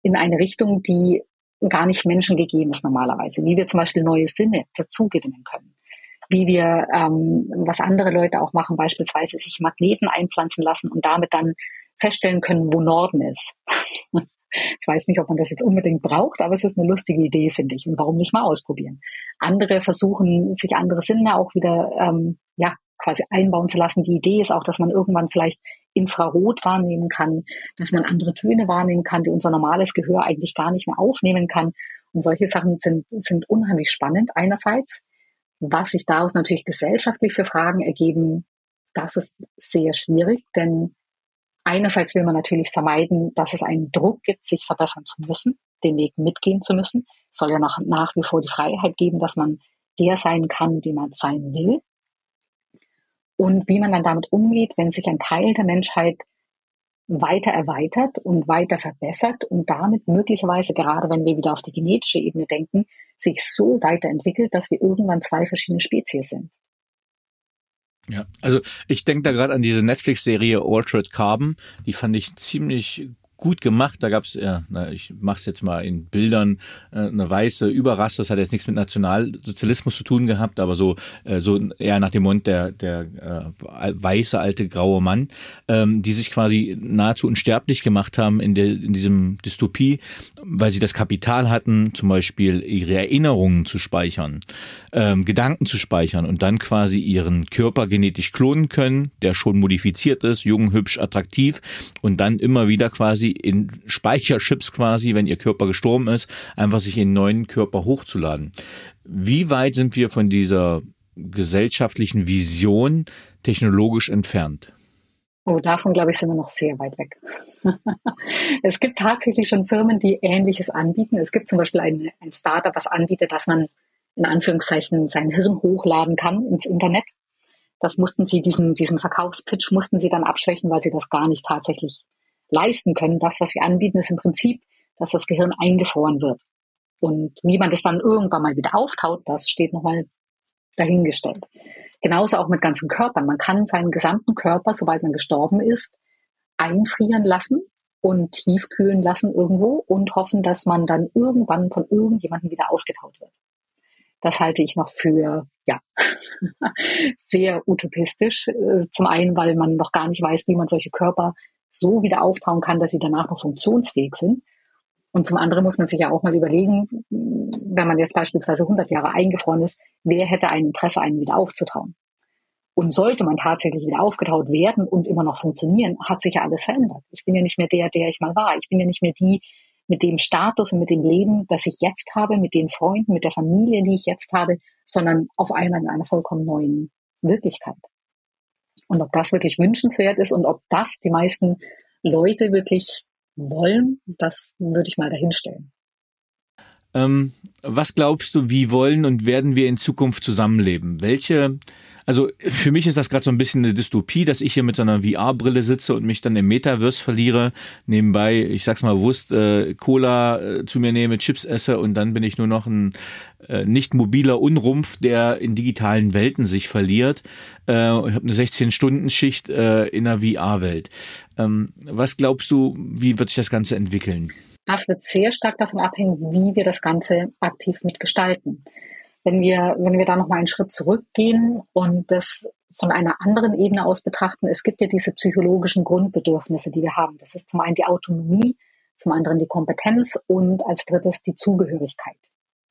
in eine Richtung, die gar nicht Menschen gegeben ist normalerweise. Wie wir zum Beispiel neue Sinne dazugewinnen können. Wie wir, ähm, was andere Leute auch machen, beispielsweise sich Magneten einpflanzen lassen und damit dann feststellen können, wo Norden ist. [LAUGHS] Ich weiß nicht, ob man das jetzt unbedingt braucht, aber es ist eine lustige Idee, finde ich. Und warum nicht mal ausprobieren? Andere versuchen, sich andere Sinne auch wieder, ähm, ja, quasi einbauen zu lassen. Die Idee ist auch, dass man irgendwann vielleicht Infrarot wahrnehmen kann, dass man andere Töne wahrnehmen kann, die unser normales Gehör eigentlich gar nicht mehr aufnehmen kann. Und solche Sachen sind, sind unheimlich spannend einerseits. Was sich daraus natürlich gesellschaftlich für Fragen ergeben, das ist sehr schwierig, denn einerseits will man natürlich vermeiden, dass es einen Druck gibt, sich verbessern zu müssen, den Weg mitgehen zu müssen. Es soll ja nach, nach wie vor die Freiheit geben, dass man der sein kann, den man sein will und wie man dann damit umgeht, wenn sich ein Teil der Menschheit weiter erweitert und weiter verbessert und damit möglicherweise, gerade wenn wir wieder auf die genetische Ebene denken, sich so weiterentwickelt, dass wir irgendwann zwei verschiedene Spezies sind. Ja, also ich denke da gerade an diese Netflix-Serie Altered Carbon, die fand ich ziemlich gut gemacht. Da gab's ja, na, ich mach's jetzt mal in Bildern, äh, eine weiße Überrasse. Das hat jetzt nichts mit Nationalsozialismus zu tun gehabt, aber so, äh, so eher nach dem Mund der, der äh, weiße, alte, graue Mann, ähm, die sich quasi nahezu unsterblich gemacht haben in, der, in diesem Dystopie, weil sie das Kapital hatten, zum Beispiel ihre Erinnerungen zu speichern, ähm, Gedanken zu speichern und dann quasi ihren Körper genetisch klonen können, der schon modifiziert ist, jung, hübsch, attraktiv und dann immer wieder quasi in Speicherchips quasi, wenn ihr Körper gestorben ist, einfach sich in einen neuen Körper hochzuladen. Wie weit sind wir von dieser gesellschaftlichen Vision technologisch entfernt? Oh, davon glaube ich, sind wir noch sehr weit weg. [LAUGHS] es gibt tatsächlich schon Firmen, die Ähnliches anbieten. Es gibt zum Beispiel ein, ein Startup, was anbietet, dass man in Anführungszeichen sein Hirn hochladen kann ins Internet. Das mussten sie, diesen, diesen Verkaufspitch mussten sie dann abschwächen, weil sie das gar nicht tatsächlich leisten können. Das, was sie anbieten, ist im Prinzip, dass das Gehirn eingefroren wird. Und wie man das dann irgendwann mal wieder auftaut, das steht nochmal dahingestellt. Genauso auch mit ganzen Körpern. Man kann seinen gesamten Körper, sobald man gestorben ist, einfrieren lassen und tiefkühlen lassen irgendwo und hoffen, dass man dann irgendwann von irgendjemandem wieder aufgetaut wird. Das halte ich noch für, ja, [LAUGHS] sehr utopistisch. Äh, zum einen, weil man noch gar nicht weiß, wie man solche Körper so wieder auftauen kann, dass sie danach noch funktionsfähig sind. Und zum anderen muss man sich ja auch mal überlegen, wenn man jetzt beispielsweise 100 Jahre eingefroren ist, wer hätte ein Interesse, einen wieder aufzutauen? Und sollte man tatsächlich wieder aufgetaut werden und immer noch funktionieren, hat sich ja alles verändert. Ich bin ja nicht mehr der, der ich mal war. Ich bin ja nicht mehr die mit dem Status und mit dem Leben, das ich jetzt habe, mit den Freunden, mit der Familie, die ich jetzt habe, sondern auf einmal in einer vollkommen neuen Wirklichkeit. Und ob das wirklich wünschenswert ist und ob das die meisten Leute wirklich wollen, das würde ich mal dahinstellen. Ähm, was glaubst du, wie wollen und werden wir in Zukunft zusammenleben? Welche also für mich ist das gerade so ein bisschen eine Dystopie, dass ich hier mit so einer VR-Brille sitze und mich dann im Metaverse verliere. Nebenbei, ich sag's mal bewusst, äh, Cola äh, zu mir nehme, Chips esse und dann bin ich nur noch ein äh, nicht mobiler Unrumpf, der in digitalen Welten sich verliert. Äh, ich habe eine 16-Stunden-Schicht äh, in der VR-Welt. Ähm, was glaubst du, wie wird sich das Ganze entwickeln? Das wird sehr stark davon abhängen, wie wir das Ganze aktiv mitgestalten. Wenn wir, wenn wir da nochmal einen Schritt zurückgehen und das von einer anderen Ebene aus betrachten, es gibt ja diese psychologischen Grundbedürfnisse, die wir haben. Das ist zum einen die Autonomie, zum anderen die Kompetenz und als drittes die Zugehörigkeit,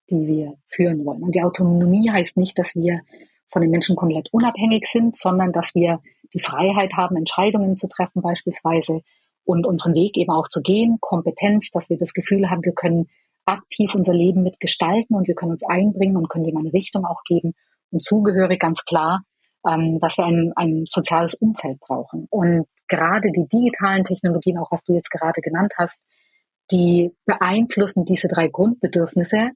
die wir führen wollen. Und die Autonomie heißt nicht, dass wir von den Menschen komplett unabhängig sind, sondern dass wir die Freiheit haben, Entscheidungen zu treffen beispielsweise und unseren Weg eben auch zu gehen. Kompetenz, dass wir das Gefühl haben, wir können aktiv unser Leben mitgestalten und wir können uns einbringen und können dem eine Richtung auch geben. Und zugehörig ganz klar, ähm, dass wir ein, ein soziales Umfeld brauchen. Und gerade die digitalen Technologien, auch was du jetzt gerade genannt hast, die beeinflussen diese drei Grundbedürfnisse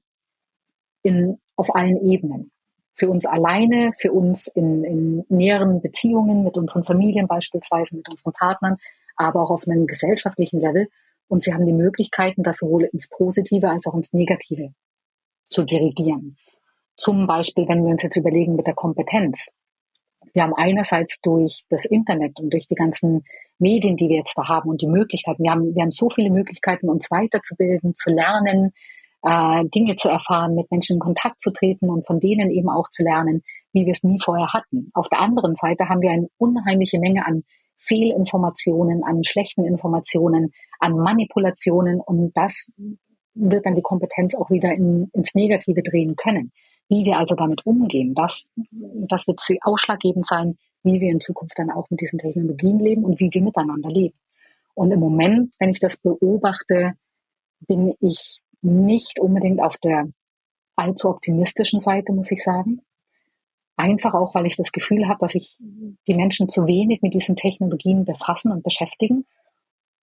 in, auf allen Ebenen. Für uns alleine, für uns in, in näheren Beziehungen mit unseren Familien beispielsweise, mit unseren Partnern, aber auch auf einem gesellschaftlichen Level. Und sie haben die Möglichkeiten, das sowohl ins Positive als auch ins Negative zu dirigieren. Zum Beispiel, wenn wir uns jetzt überlegen mit der Kompetenz. Wir haben einerseits durch das Internet und durch die ganzen Medien, die wir jetzt da haben und die Möglichkeiten, wir haben, wir haben so viele Möglichkeiten, uns weiterzubilden, zu lernen, äh, Dinge zu erfahren, mit Menschen in Kontakt zu treten und von denen eben auch zu lernen, wie wir es nie vorher hatten. Auf der anderen Seite haben wir eine unheimliche Menge an Fehlinformationen, an schlechten Informationen, an Manipulationen und das wird dann die Kompetenz auch wieder in, ins Negative drehen können. Wie wir also damit umgehen, das, das wird ausschlaggebend sein, wie wir in Zukunft dann auch mit diesen Technologien leben und wie wir miteinander leben. Und im Moment, wenn ich das beobachte, bin ich nicht unbedingt auf der allzu optimistischen Seite, muss ich sagen. Einfach auch, weil ich das Gefühl habe, dass sich die Menschen zu wenig mit diesen Technologien befassen und beschäftigen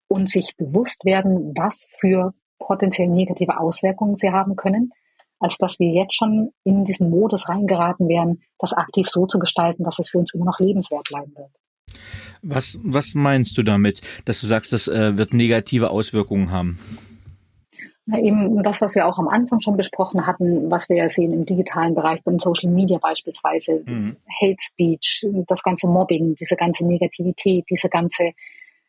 und sich bewusst werden, was für potenziell negative Auswirkungen sie haben können, als dass wir jetzt schon in diesen Modus reingeraten wären, das aktiv so zu gestalten, dass es für uns immer noch lebenswert bleiben wird. Was, was meinst du damit, dass du sagst, das äh, wird negative Auswirkungen haben? Eben das, was wir auch am Anfang schon besprochen hatten, was wir ja sehen im digitalen Bereich, beim Social Media beispielsweise, mhm. Hate Speech, das ganze Mobbing, diese ganze Negativität, diese ganze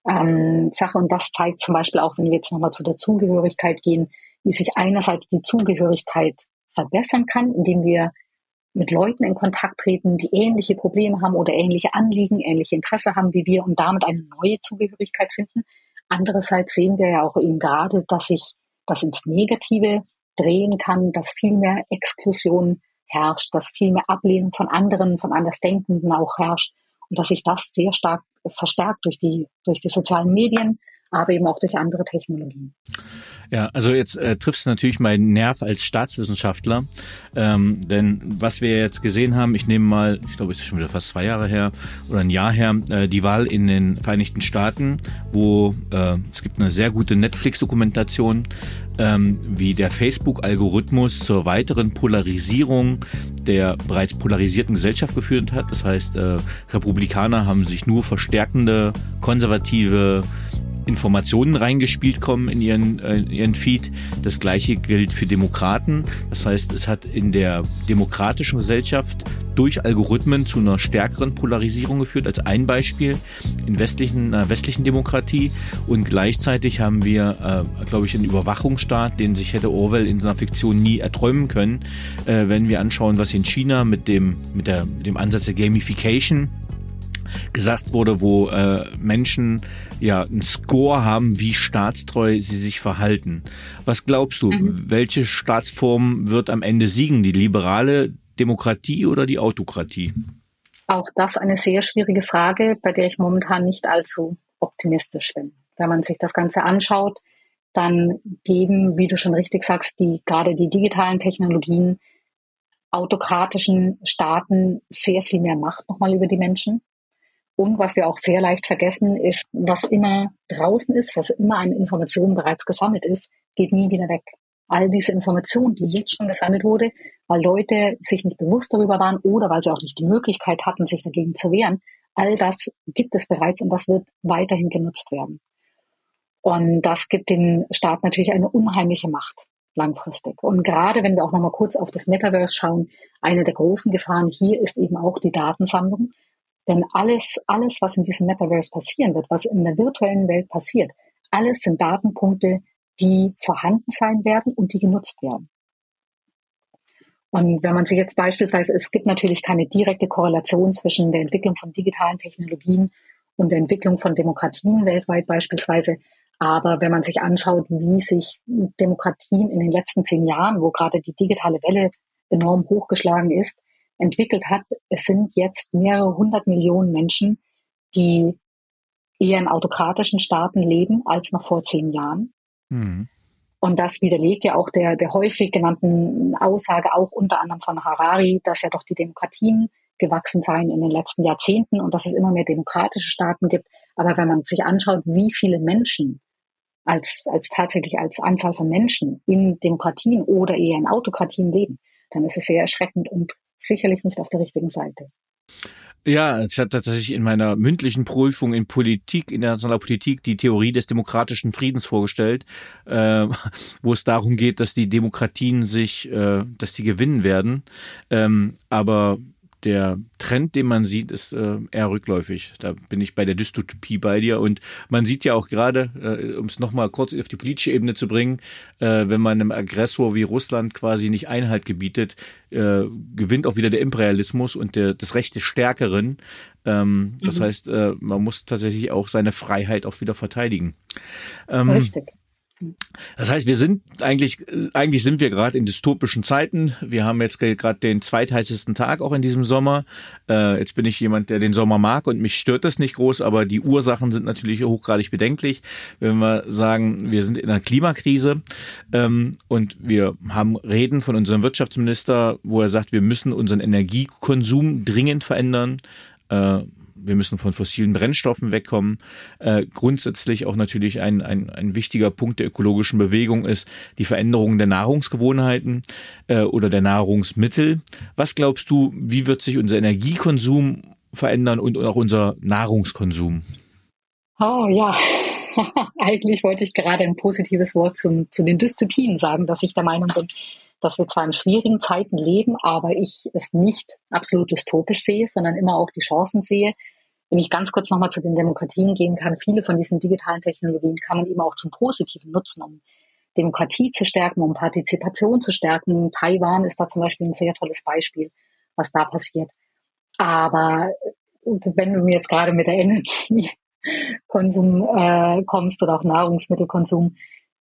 ähm, Sache. Und das zeigt zum Beispiel auch, wenn wir jetzt nochmal zu der Zugehörigkeit gehen, wie sich einerseits die Zugehörigkeit verbessern kann, indem wir mit Leuten in Kontakt treten, die ähnliche Probleme haben oder ähnliche Anliegen, ähnliche Interesse haben wie wir und damit eine neue Zugehörigkeit finden. Andererseits sehen wir ja auch eben gerade, dass sich das ins Negative drehen kann, dass viel mehr Exklusion herrscht, dass viel mehr Ablehnung von anderen, von Andersdenkenden auch herrscht und dass sich das sehr stark verstärkt durch die, durch die sozialen Medien, aber eben auch durch andere Technologien. Ja, also jetzt äh, triffst du natürlich meinen Nerv als Staatswissenschaftler, ähm, denn was wir jetzt gesehen haben, ich nehme mal, ich glaube, es ist schon wieder fast zwei Jahre her oder ein Jahr her, äh, die Wahl in den Vereinigten Staaten, wo äh, es gibt eine sehr gute Netflix-Dokumentation, ähm, wie der Facebook-Algorithmus zur weiteren Polarisierung der bereits polarisierten Gesellschaft geführt hat. Das heißt, äh, Republikaner haben sich nur verstärkende, konservative Informationen reingespielt kommen in ihren, äh, in ihren Feed. Das gleiche gilt für Demokraten. Das heißt, es hat in der demokratischen Gesellschaft durch Algorithmen zu einer stärkeren Polarisierung geführt, als ein Beispiel in westlichen, äh, westlichen Demokratie. Und gleichzeitig haben wir, äh, glaube ich, einen Überwachungsstaat, den sich hätte Orwell in seiner Fiktion nie erträumen können, äh, wenn wir anschauen, was in China mit dem, mit der, mit dem Ansatz der Gamification gesagt wurde, wo äh, Menschen ja einen Score haben, wie staatstreu sie sich verhalten. Was glaubst du, mhm. welche Staatsform wird am Ende siegen? Die liberale Demokratie oder die Autokratie? Auch das eine sehr schwierige Frage, bei der ich momentan nicht allzu optimistisch bin. Wenn man sich das Ganze anschaut, dann geben, wie du schon richtig sagst, die gerade die digitalen Technologien autokratischen Staaten sehr viel mehr Macht nochmal über die Menschen. Und was wir auch sehr leicht vergessen, ist, was immer draußen ist, was immer an Informationen bereits gesammelt ist, geht nie wieder weg. All diese Informationen, die jetzt schon gesammelt wurde, weil Leute sich nicht bewusst darüber waren oder weil sie auch nicht die Möglichkeit hatten, sich dagegen zu wehren, all das gibt es bereits und das wird weiterhin genutzt werden. Und das gibt den Staat natürlich eine unheimliche Macht langfristig. Und gerade wenn wir auch nochmal kurz auf das Metaverse schauen, eine der großen Gefahren hier ist eben auch die Datensammlung. Denn alles, alles, was in diesem Metaverse passieren wird, was in der virtuellen Welt passiert, alles sind Datenpunkte, die vorhanden sein werden und die genutzt werden. Und wenn man sich jetzt beispielsweise, es gibt natürlich keine direkte Korrelation zwischen der Entwicklung von digitalen Technologien und der Entwicklung von Demokratien weltweit beispielsweise. Aber wenn man sich anschaut, wie sich Demokratien in den letzten zehn Jahren, wo gerade die digitale Welle enorm hochgeschlagen ist, entwickelt hat. Es sind jetzt mehrere hundert Millionen Menschen, die eher in autokratischen Staaten leben als noch vor zehn Jahren. Mhm. Und das widerlegt ja auch der, der häufig genannten Aussage auch unter anderem von Harari, dass ja doch die Demokratien gewachsen seien in den letzten Jahrzehnten und dass es immer mehr demokratische Staaten gibt. Aber wenn man sich anschaut, wie viele Menschen als, als tatsächlich als Anzahl von Menschen in Demokratien oder eher in Autokratien leben, dann ist es sehr erschreckend und sicherlich nicht auf der richtigen Seite. Ja, ich hatte tatsächlich in meiner mündlichen Prüfung in Politik, internationaler Politik, die Theorie des demokratischen Friedens vorgestellt, äh, wo es darum geht, dass die Demokratien sich, äh, dass die gewinnen werden. Ähm, aber der Trend, den man sieht, ist äh, eher rückläufig. Da bin ich bei der Dystopie bei dir. Und man sieht ja auch gerade, äh, um es nochmal kurz auf die politische Ebene zu bringen, äh, wenn man einem Aggressor wie Russland quasi nicht Einhalt gebietet, äh, gewinnt auch wieder der Imperialismus und der, das Recht des Stärkeren. Ähm, das mhm. heißt, äh, man muss tatsächlich auch seine Freiheit auch wieder verteidigen. Ähm, Richtig. Das heißt, wir sind eigentlich, eigentlich sind wir gerade in dystopischen Zeiten. Wir haben jetzt gerade den zweitheißesten Tag auch in diesem Sommer. Äh, jetzt bin ich jemand, der den Sommer mag und mich stört das nicht groß, aber die Ursachen sind natürlich hochgradig bedenklich. Wenn wir sagen, wir sind in einer Klimakrise ähm, und wir haben Reden von unserem Wirtschaftsminister, wo er sagt, wir müssen unseren Energiekonsum dringend verändern. Äh, wir müssen von fossilen Brennstoffen wegkommen. Äh, grundsätzlich auch natürlich ein, ein, ein wichtiger Punkt der ökologischen Bewegung ist die Veränderung der Nahrungsgewohnheiten äh, oder der Nahrungsmittel. Was glaubst du, wie wird sich unser Energiekonsum verändern und auch unser Nahrungskonsum? Oh ja, [LAUGHS] eigentlich wollte ich gerade ein positives Wort zum, zu den Dystopien sagen, dass ich der Meinung bin, dass wir zwar in schwierigen Zeiten leben, aber ich es nicht absolut dystopisch sehe, sondern immer auch die Chancen sehe. Wenn ich ganz kurz nochmal zu den Demokratien gehen kann, viele von diesen digitalen Technologien kann man eben auch zum Positiven nutzen, um Demokratie zu stärken, um Partizipation zu stärken. Taiwan ist da zum Beispiel ein sehr tolles Beispiel, was da passiert. Aber wenn du mir jetzt gerade mit der Energiekonsum äh, kommst oder auch Nahrungsmittelkonsum,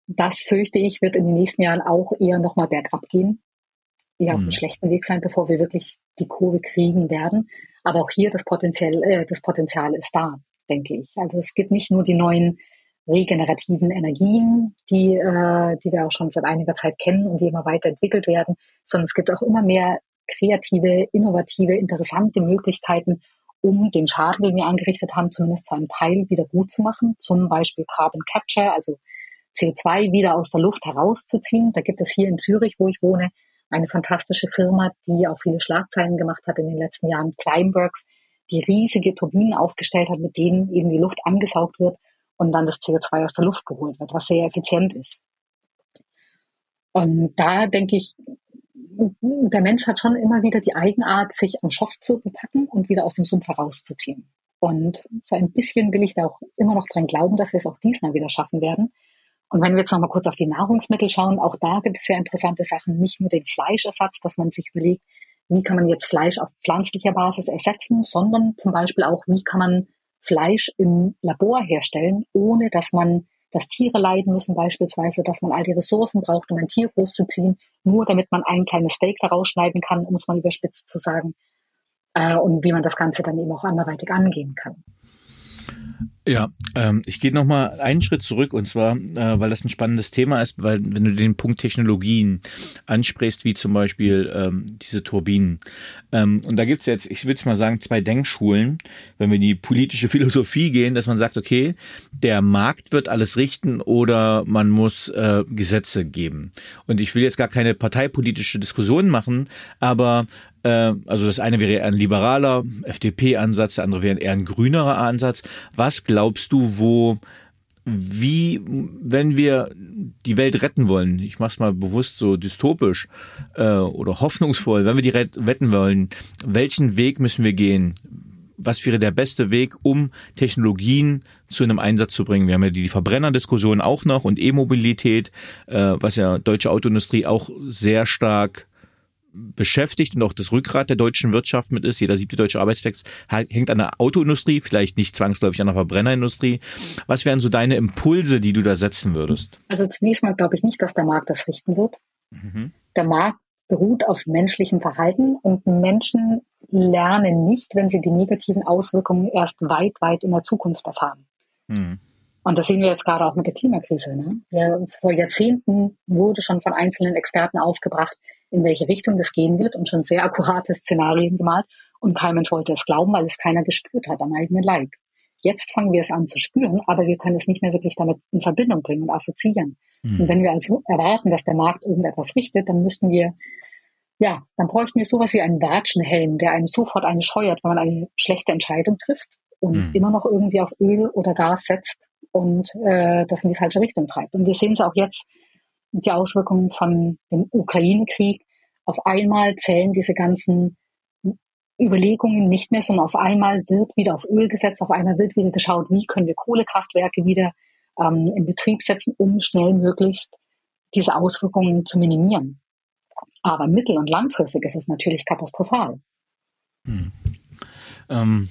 das fürchte ich, wird in den nächsten Jahren auch eher nochmal bergab gehen. Eher auf einem schlechten Weg sein, bevor wir wirklich die Kurve kriegen werden. Aber auch hier das Potenzial, äh, das Potenzial ist da, denke ich. Also es gibt nicht nur die neuen regenerativen Energien, die, äh, die wir auch schon seit einiger Zeit kennen und die immer weiterentwickelt werden, sondern es gibt auch immer mehr kreative, innovative, interessante Möglichkeiten, um den Schaden, den wir angerichtet haben, zumindest zu einem Teil wieder gut zu machen. Zum Beispiel Carbon Capture, also CO2 wieder aus der Luft herauszuziehen. Da gibt es hier in Zürich, wo ich wohne, eine fantastische Firma, die auch viele Schlagzeilen gemacht hat in den letzten Jahren, Climeworks, die riesige Turbinen aufgestellt hat, mit denen eben die Luft angesaugt wird und dann das CO2 aus der Luft geholt wird, was sehr effizient ist. Und da denke ich, der Mensch hat schon immer wieder die Eigenart, sich am Schopf zu packen und wieder aus dem Sumpf herauszuziehen. Und so ein bisschen will ich da auch immer noch dran glauben, dass wir es auch diesmal wieder schaffen werden. Und wenn wir jetzt noch mal kurz auf die Nahrungsmittel schauen, auch da gibt es ja interessante Sachen, nicht nur den Fleischersatz, dass man sich überlegt, wie kann man jetzt Fleisch aus pflanzlicher Basis ersetzen, sondern zum Beispiel auch, wie kann man Fleisch im Labor herstellen, ohne dass man, dass Tiere leiden müssen, beispielsweise, dass man all die Ressourcen braucht, um ein Tier großzuziehen, nur damit man ein kleines Steak daraus schneiden kann, um es mal überspitzt zu sagen, äh, und wie man das Ganze dann eben auch anderweitig angehen kann. Ja, ähm, ich gehe noch mal einen Schritt zurück und zwar, äh, weil das ein spannendes Thema ist, weil wenn du den Punkt Technologien ansprichst, wie zum Beispiel ähm, diese Turbinen, ähm, und da gibt's jetzt, ich würde mal sagen, zwei Denkschulen, wenn wir in die politische [LAUGHS] Philosophie gehen, dass man sagt, okay, der Markt wird alles richten oder man muss äh, Gesetze geben. Und ich will jetzt gar keine parteipolitische Diskussion machen, aber also das eine wäre eher ein liberaler FDP-Ansatz, der andere wäre eher ein grünerer Ansatz. Was glaubst du, wo wie, wenn wir die Welt retten wollen, ich mach's mal bewusst so dystopisch äh, oder hoffnungsvoll, wenn wir die retten wollen, welchen Weg müssen wir gehen? Was wäre der beste Weg, um Technologien zu einem Einsatz zu bringen? Wir haben ja die Verbrennerdiskussion auch noch und E-Mobilität, äh, was ja deutsche Autoindustrie auch sehr stark beschäftigt und auch das Rückgrat der deutschen Wirtschaft mit ist. Jeder siebte deutsche Arbeitsplatz hängt an der Autoindustrie, vielleicht nicht zwangsläufig an der Verbrennerindustrie. Was wären so deine Impulse, die du da setzen würdest? Also zunächst mal glaube ich nicht, dass der Markt das richten wird. Mhm. Der Markt beruht auf menschlichem Verhalten und Menschen lernen nicht, wenn sie die negativen Auswirkungen erst weit, weit in der Zukunft erfahren. Mhm. Und das sehen wir jetzt gerade auch mit der Klimakrise. Ne? Ja, vor Jahrzehnten wurde schon von einzelnen Experten aufgebracht, in welche Richtung das gehen wird und schon sehr akkurate Szenarien gemalt. Und kein Mensch wollte es glauben, weil es keiner gespürt hat am eigenen Leib. Jetzt fangen wir es an zu spüren, aber wir können es nicht mehr wirklich damit in Verbindung bringen und assoziieren. Mhm. Und wenn wir also erwarten, dass der Markt irgendetwas richtet, dann müssten wir, ja, dann bräuchten wir sowas wie einen Watschenhelm, der einem sofort eine scheuert, wenn man eine schlechte Entscheidung trifft und mhm. immer noch irgendwie auf Öl oder Gas setzt und äh, das in die falsche Richtung treibt. Und wir sehen es auch jetzt die Auswirkungen von dem Ukraine-Krieg. Auf einmal zählen diese ganzen Überlegungen nicht mehr, sondern auf einmal wird wieder auf Öl gesetzt, auf einmal wird wieder geschaut, wie können wir Kohlekraftwerke wieder ähm, in Betrieb setzen, um schnell möglichst diese Auswirkungen zu minimieren. Aber mittel- und langfristig ist es natürlich katastrophal. Hm. Ähm,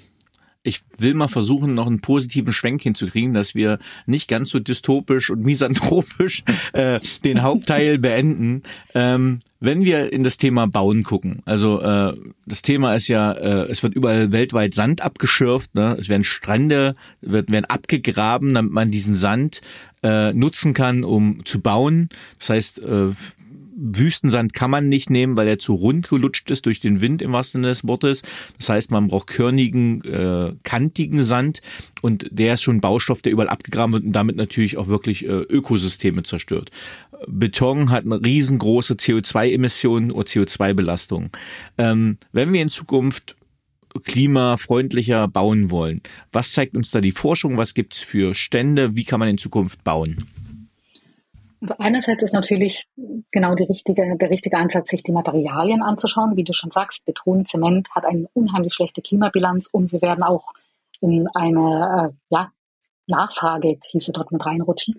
ich will mal versuchen, noch einen positiven Schwenk hinzukriegen, dass wir nicht ganz so dystopisch und misanthropisch [LAUGHS] äh, den Hauptteil beenden. Ähm, wenn wir in das Thema Bauen gucken, also äh, das Thema ist ja, äh, es wird überall weltweit Sand abgeschürft, ne? es werden Strände, wird, werden abgegraben, damit man diesen Sand äh, nutzen kann, um zu bauen. Das heißt, äh, Wüstensand kann man nicht nehmen, weil er zu rund gelutscht ist durch den Wind im wahrsten Sinne des Wortes. Das heißt, man braucht körnigen, äh, kantigen Sand und der ist schon Baustoff, der überall abgegraben wird und damit natürlich auch wirklich äh, Ökosysteme zerstört. Beton hat eine riesengroße CO2-Emission oder CO2-Belastung. Ähm, wenn wir in Zukunft klimafreundlicher bauen wollen, was zeigt uns da die Forschung? Was gibt's für Stände? Wie kann man in Zukunft bauen? Einerseits ist natürlich genau richtige, der richtige Ansatz, sich die Materialien anzuschauen. Wie du schon sagst, Beton, Zement hat eine unheimlich schlechte Klimabilanz und wir werden auch in eine äh, ja, Nachfragekrise dort mit reinrutschen.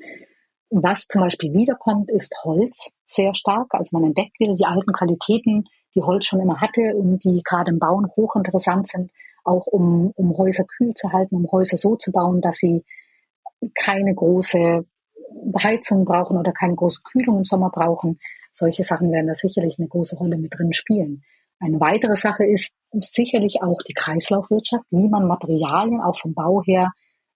Was zum Beispiel wiederkommt, ist Holz sehr stark. Also man entdeckt wieder die alten Qualitäten, die Holz schon immer hatte und die gerade im Bauen hochinteressant sind, auch um, um Häuser kühl zu halten, um Häuser so zu bauen, dass sie keine große Heizung brauchen oder keine große Kühlung im Sommer brauchen. Solche Sachen werden da sicherlich eine große Rolle mit drin spielen. Eine weitere Sache ist sicherlich auch die Kreislaufwirtschaft, wie man Materialien auch vom Bau her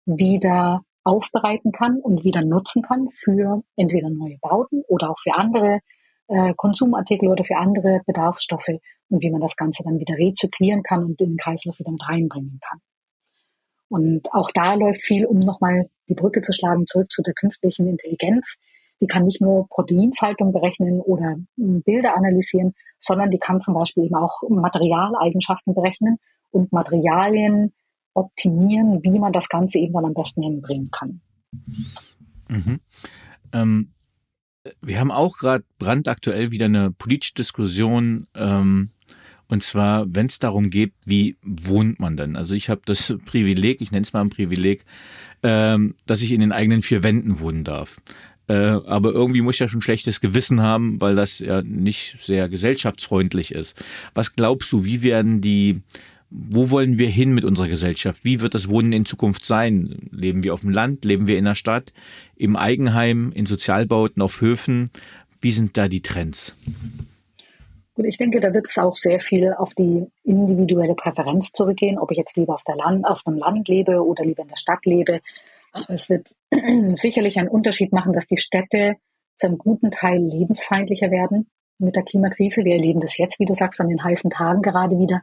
wieder aufbereiten kann und wieder nutzen kann für entweder neue Bauten oder auch für andere äh, Konsumartikel oder für andere Bedarfsstoffe und wie man das Ganze dann wieder rezyklieren kann und in den Kreislauf wieder mit reinbringen kann. Und auch da läuft viel, um nochmal die Brücke zu schlagen, zurück zu der künstlichen Intelligenz. Die kann nicht nur Proteinfaltung berechnen oder hm, Bilder analysieren, sondern die kann zum Beispiel eben auch Materialeigenschaften berechnen und Materialien optimieren, wie man das Ganze eben dann am besten hinbringen kann. Mhm. Ähm, wir haben auch gerade brandaktuell wieder eine politische Diskussion ähm, und zwar, wenn es darum geht, wie wohnt man denn? Also ich habe das [LAUGHS] Privileg, ich nenne es mal ein Privileg, ähm, dass ich in den eigenen vier Wänden wohnen darf. Äh, aber irgendwie muss ich ja schon schlechtes Gewissen haben, weil das ja nicht sehr gesellschaftsfreundlich ist. Was glaubst du, wie werden die, wo wollen wir hin mit unserer Gesellschaft? Wie wird das Wohnen in Zukunft sein? Leben wir auf dem Land? Leben wir in der Stadt? Im Eigenheim? In Sozialbauten? Auf Höfen? Wie sind da die Trends? Gut, ich denke, da wird es auch sehr viel auf die individuelle Präferenz zurückgehen, ob ich jetzt lieber auf, der Land, auf einem Land lebe oder lieber in der Stadt lebe. Aber es wird [CLEARS THROAT] sicherlich einen Unterschied machen, dass die Städte zu einem guten Teil lebensfeindlicher werden mit der Klimakrise. Wir erleben das jetzt, wie du sagst, an den heißen Tagen gerade wieder,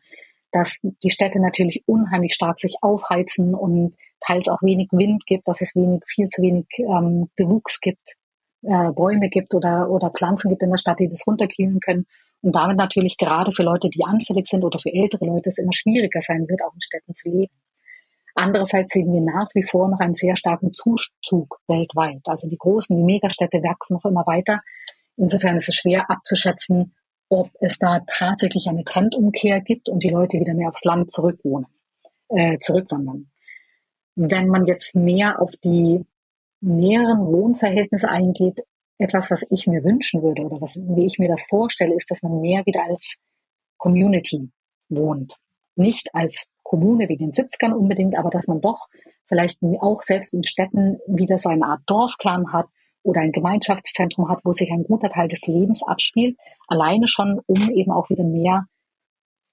dass die Städte natürlich unheimlich stark sich aufheizen und teils auch wenig Wind gibt, dass es wenig, viel zu wenig ähm, Bewuchs gibt, äh, Bäume gibt oder, oder Pflanzen gibt in der Stadt, die das runterkühlen können und damit natürlich gerade für Leute, die anfällig sind oder für ältere Leute es immer schwieriger sein wird, auch in Städten zu leben. Andererseits sehen wir nach wie vor noch einen sehr starken Zuzug weltweit. Also die großen, die Megastädte wachsen noch immer weiter. Insofern ist es schwer abzuschätzen, ob es da tatsächlich eine Trendumkehr gibt und die Leute wieder mehr aufs Land zurückwohnen, äh, zurückwandern. Wenn man jetzt mehr auf die näheren Wohnverhältnisse eingeht, etwas, was ich mir wünschen würde oder was, wie ich mir das vorstelle, ist, dass man mehr wieder als Community wohnt. Nicht als Kommune wie den 70ern unbedingt, aber dass man doch vielleicht auch selbst in Städten wieder so eine Art Dorfkern hat oder ein Gemeinschaftszentrum hat, wo sich ein guter Teil des Lebens abspielt, alleine schon, um eben auch wieder mehr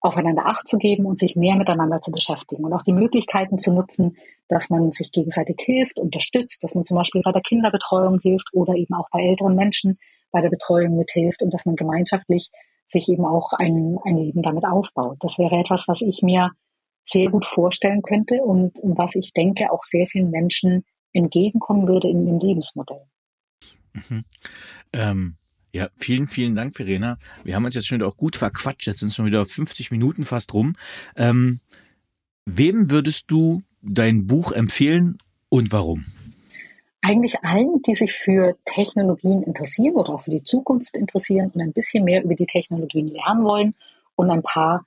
aufeinander Acht zu geben und sich mehr miteinander zu beschäftigen und auch die Möglichkeiten zu nutzen, dass man sich gegenseitig hilft, unterstützt, dass man zum Beispiel bei der Kinderbetreuung hilft oder eben auch bei älteren Menschen bei der Betreuung mithilft und dass man gemeinschaftlich sich eben auch ein, ein Leben damit aufbaut. Das wäre etwas, was ich mir sehr gut vorstellen könnte und, und was ich denke auch sehr vielen Menschen entgegenkommen würde in dem Lebensmodell. Mhm. Ähm ja, vielen, vielen Dank, Verena. Wir haben uns jetzt schon wieder auch gut verquatscht. Jetzt sind es schon wieder 50 Minuten fast rum. Ähm, wem würdest du dein Buch empfehlen und warum? Eigentlich allen, die sich für Technologien interessieren oder auch für die Zukunft interessieren und ein bisschen mehr über die Technologien lernen wollen und ein paar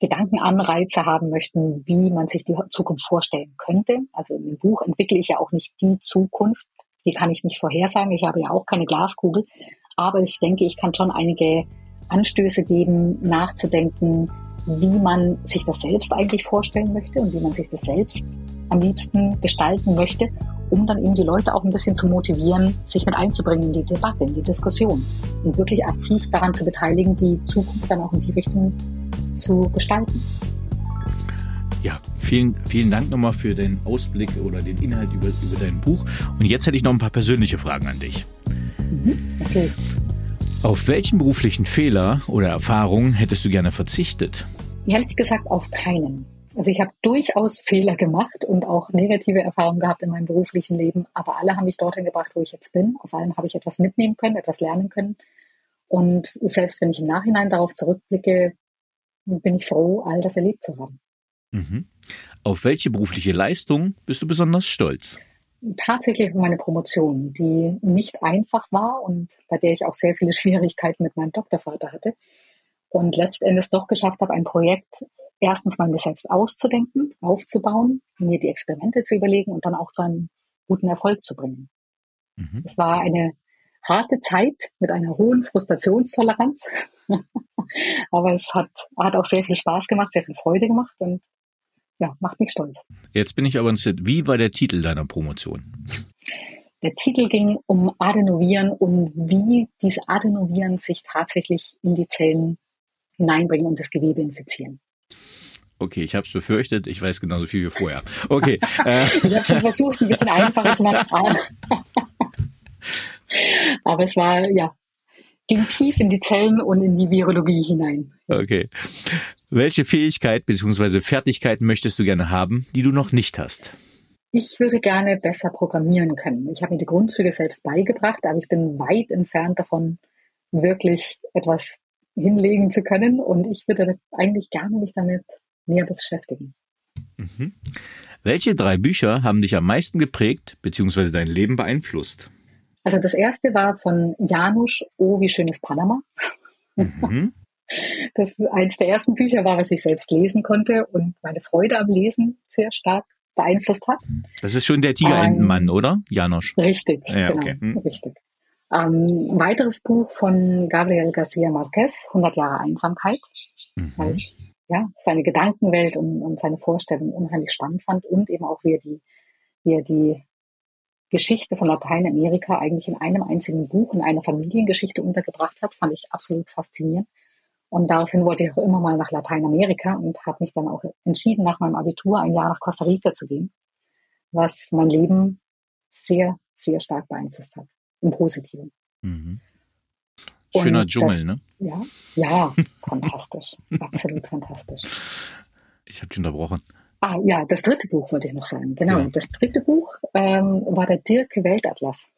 Gedankenanreize haben möchten, wie man sich die Zukunft vorstellen könnte. Also in dem Buch entwickle ich ja auch nicht die Zukunft, die kann ich nicht vorhersagen. Ich habe ja auch keine Glaskugel, aber ich denke, ich kann schon einige Anstöße geben, nachzudenken, wie man sich das selbst eigentlich vorstellen möchte und wie man sich das selbst am liebsten gestalten möchte, um dann eben die Leute auch ein bisschen zu motivieren, sich mit einzubringen in die Debatte, in die Diskussion und wirklich aktiv daran zu beteiligen, die Zukunft dann auch in die Richtung zu gestalten. Ja, vielen, vielen Dank nochmal für den Ausblick oder den Inhalt über, über dein Buch. Und jetzt hätte ich noch ein paar persönliche Fragen an dich. Mhm, okay. Auf welchen beruflichen Fehler oder Erfahrungen hättest du gerne verzichtet? Ehrlich gesagt auf keinen. Also ich habe durchaus Fehler gemacht und auch negative Erfahrungen gehabt in meinem beruflichen Leben, aber alle haben mich dorthin gebracht, wo ich jetzt bin. Aus allem habe ich etwas mitnehmen können, etwas lernen können. Und selbst wenn ich im Nachhinein darauf zurückblicke, bin ich froh, all das erlebt zu haben. Mhm. Auf welche berufliche Leistung bist du besonders stolz? Tatsächlich auf meine Promotion, die nicht einfach war und bei der ich auch sehr viele [LAUGHS] Schwierigkeiten mit meinem Doktorvater hatte. Und letztendlich doch geschafft habe, ein Projekt erstens mal mir selbst auszudenken, aufzubauen, mir die Experimente zu überlegen und dann auch zu einem guten Erfolg zu bringen. Mhm. Es war eine harte Zeit mit einer hohen Frustrationstoleranz, [LAUGHS] aber es hat, hat auch sehr viel Spaß gemacht, sehr viel Freude gemacht und ja, macht mich stolz. Jetzt bin ich aber interessiert, wie war der Titel deiner Promotion? Der Titel ging um Adenoviren und wie diese Adenoviren sich tatsächlich in die Zellen hineinbringen und das Gewebe infizieren. Okay, ich habe es befürchtet. Ich weiß genauso viel wie vorher. Okay. [LAUGHS] Äh. ich habe schon versucht, ein bisschen einfacher zu machen. [LAUGHS] Aber es war, ja, ging tief in die Zellen und in die Virologie hinein. Okay. Welche Fähigkeit bzw. Fertigkeiten möchtest du gerne haben, die du noch nicht hast? Ich würde gerne besser programmieren können. Ich habe mir die Grundzüge selbst beigebracht, aber ich bin weit entfernt davon, wirklich etwas hinlegen zu können. Und ich würde eigentlich gerne mich damit näher beschäftigen. Mhm. Welche drei Bücher haben dich am meisten geprägt bzw. dein Leben beeinflusst? Also das erste war von Janusz, Oh, wie schön ist Panama. Mhm. Das eins der ersten Bücher war, was ich selbst lesen konnte und meine Freude am Lesen sehr stark beeinflusst hat. Das ist schon der Tigerentenmann, ähm, oder? Janosch. Richtig, ja, genau, okay. hm. richtig. Ähm, ein weiteres Buch von Gabriel Garcia Marquez, 100 Jahre Einsamkeit. Mhm. Weil ich ja, seine Gedankenwelt und, und seine Vorstellung unheimlich spannend fand und eben auch, wie er die, wie er die Geschichte von Lateinamerika eigentlich in einem einzigen Buch, in einer Familiengeschichte untergebracht hat, fand ich absolut faszinierend. Und daraufhin wollte ich auch immer mal nach Lateinamerika und habe mich dann auch entschieden, nach meinem Abitur ein Jahr nach Costa Rica zu gehen, was mein Leben sehr, sehr stark beeinflusst hat, im Positiven. Mhm. Schöner und Dschungel, das, ne? Ja, ja, fantastisch, [LAUGHS] absolut fantastisch. Ich habe dich unterbrochen. Ah ja, das dritte Buch wollte ich noch sagen. Genau, ja. das dritte Buch ähm, war der Dirk Weltatlas.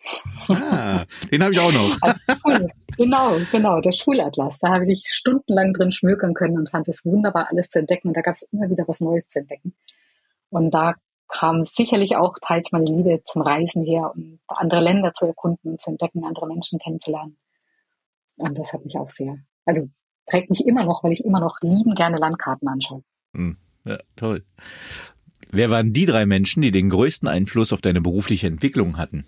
Ah, den habe ich auch noch. [LAUGHS] Also, genau, genau, der Schulatlas. Da habe ich stundenlang drin schmökern können und fand es wunderbar, alles zu entdecken. Und da gab es immer wieder was Neues zu entdecken. Und da kam sicherlich auch teils meine Liebe zum Reisen her und andere Länder zu erkunden und zu entdecken, andere Menschen kennenzulernen. Und das hat mich auch sehr, also prägt mich immer noch, weil ich immer noch lieben gerne Landkarten anschaue. Hm, ja, toll. Wer waren die drei Menschen, die den größten Einfluss auf deine berufliche Entwicklung hatten?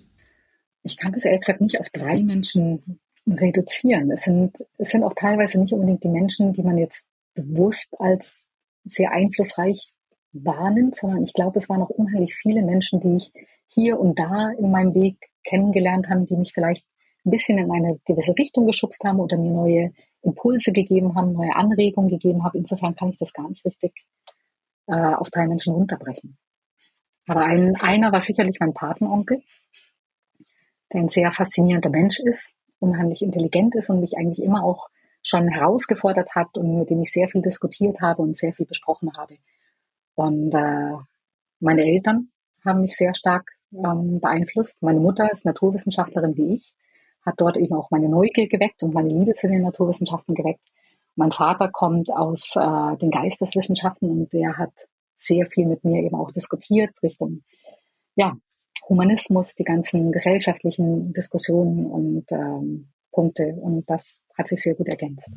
Ich kann das ehrlich gesagt nicht auf drei Menschen reduzieren. Es sind, es sind auch teilweise nicht unbedingt die Menschen, die man jetzt bewusst als sehr einflussreich wahrnimmt, sondern ich glaube, es waren auch unheimlich viele Menschen, die ich hier und da in meinem Weg kennengelernt habe, die mich vielleicht ein bisschen in eine gewisse Richtung geschubst haben oder mir neue Impulse gegeben haben, neue Anregungen gegeben haben. Insofern kann ich das gar nicht richtig äh, auf drei Menschen runterbrechen. Aber ein, einer war sicherlich mein Patenonkel, der ein sehr faszinierender Mensch ist, unheimlich intelligent ist und mich eigentlich immer auch schon herausgefordert hat und mit dem ich sehr viel diskutiert habe und sehr viel besprochen habe. Und äh, meine Eltern haben mich sehr stark ähm, beeinflusst. Meine Mutter ist Naturwissenschaftlerin wie ich hat dort eben auch meine Neugier geweckt und meine Liebe zu den Naturwissenschaften geweckt. Mein Vater kommt aus äh, den Geisteswissenschaften und der hat sehr viel mit mir eben auch diskutiert Richtung ja, Humanismus, die ganzen gesellschaftlichen Diskussionen und ähm, Punkte. Und das hat sich sehr gut ergänzt.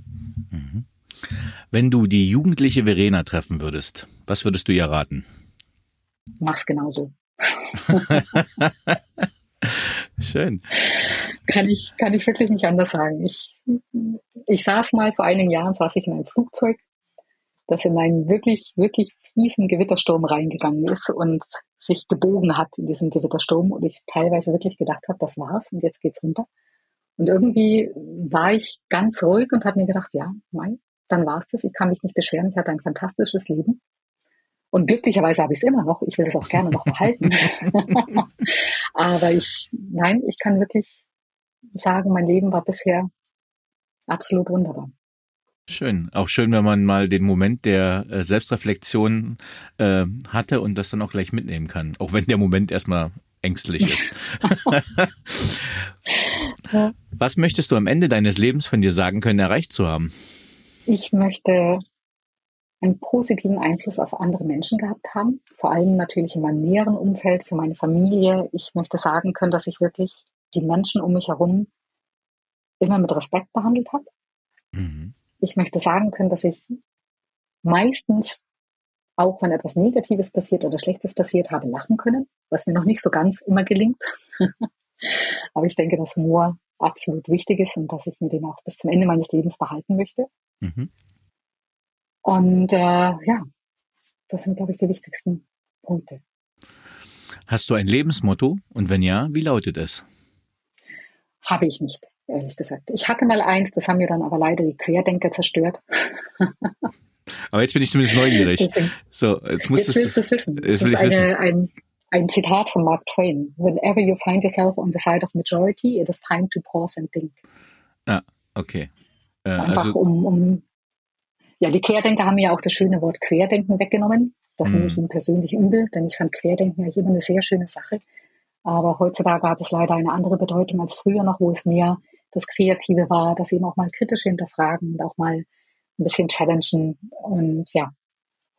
Mhm. Wenn du die jugendliche Verena treffen würdest, was würdest du ihr raten? Mach's genauso. [LAUGHS] Schön. Kann ich, kann ich wirklich nicht anders sagen. Ich, ich saß mal, vor einigen Jahren saß ich in einem Flugzeug, das in einen wirklich, wirklich fiesen Gewittersturm reingegangen ist und sich gebogen hat in diesem Gewittersturm und ich teilweise wirklich gedacht habe, das war's und jetzt geht's runter. Und irgendwie war ich ganz ruhig und habe mir gedacht, ja, mein, dann war's das. Ich kann mich nicht beschweren. Ich hatte ein fantastisches Leben. Und glücklicherweise habe ich es immer noch. Ich will das auch gerne noch behalten. [LAUGHS] [LAUGHS] Aber ich, nein, ich kann wirklich sagen, mein Leben war bisher absolut wunderbar. Schön. Auch schön, wenn man mal den Moment der äh, Selbstreflexion äh, hatte und das dann auch gleich mitnehmen kann. Auch wenn der Moment erstmal ängstlich ist. [LAUGHS] Was möchtest du am Ende deines Lebens von dir sagen können, erreicht zu haben? Ich möchte einen positiven Einfluss auf andere Menschen gehabt haben, vor allem natürlich in meinem näheren Umfeld, für meine Familie. Ich möchte sagen können, dass ich wirklich die Menschen um mich herum immer mit Respekt behandelt habe. Mhm. Ich möchte sagen können, dass ich meistens, auch wenn etwas Negatives passiert oder Schlechtes passiert, habe lachen können, was mir noch nicht so ganz immer gelingt. [LAUGHS] Aber ich denke, dass Humor absolut wichtig ist und dass ich mir den auch bis zum Ende meines Lebens behalten möchte. Mhm. Und äh, ja, das sind, glaube ich, die wichtigsten Punkte. Hast du ein Lebensmotto? Und wenn ja, wie lautet es? Habe ich nicht, ehrlich gesagt. Ich hatte mal eins, das haben mir dann aber leider die Querdenker zerstört. aber jetzt bin ich zumindest neugierig. Deswegen, so, jetzt musst jetzt willst du es wissen. Jetzt das ist eine, wissen. Ein, ein Zitat von Mark Twain. Whenever you find yourself on the side of majority, it is time to pause and think. Ah, okay. Äh, Einfach also, um, um ja, die Querdenker haben ja auch das schöne Wort Querdenken weggenommen. Das nehme ich ihnen persönlich übel, denn ich fand Querdenken eigentlich immer eine sehr schöne Sache. Aber heutzutage hat es leider eine andere Bedeutung als früher noch, wo es mehr das Kreative war, das eben auch mal kritisch hinterfragen und auch mal ein bisschen challengen. Und ja,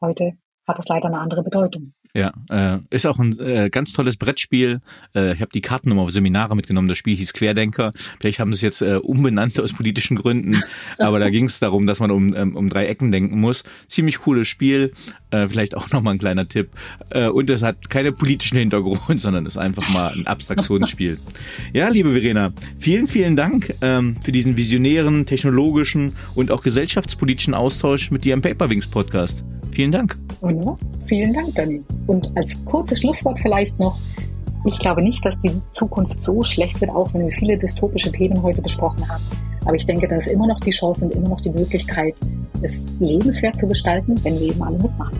heute hat es leider eine andere Bedeutung. Ja, äh, ist auch ein äh, ganz tolles Brettspiel. Äh, ich habe die Karten nochmal auf Seminare mitgenommen. Das Spiel hieß Querdenker. Vielleicht haben sie es jetzt äh, umbenannt aus politischen Gründen, [LAUGHS] aber da ging es darum, dass man um, ähm, um drei Ecken denken muss. Ziemlich cooles Spiel. Äh, vielleicht auch nochmal ein kleiner Tipp. Äh, und es hat keine politischen Hintergrund, [LAUGHS] sondern ist einfach mal ein Abstraktionsspiel. [LAUGHS] ja, liebe Verena, vielen, vielen Dank ähm, für diesen visionären, technologischen und auch gesellschaftspolitischen Austausch mit dir im Paperwings Podcast. Vielen Dank. Wunderbar. Vielen Dank, Danny. Und als kurzes Schlusswort vielleicht noch, ich glaube nicht, dass die Zukunft so schlecht wird, auch wenn wir viele dystopische Themen heute besprochen haben. Aber ich denke, da ist immer noch die Chance und immer noch die Möglichkeit, es lebenswert zu gestalten, wenn wir eben alle mitmachen.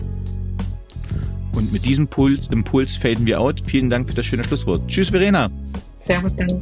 Und mit diesem Puls, Impuls faden wir out. Vielen Dank für das schöne Schlusswort. Tschüss, Verena. Servus, Danny.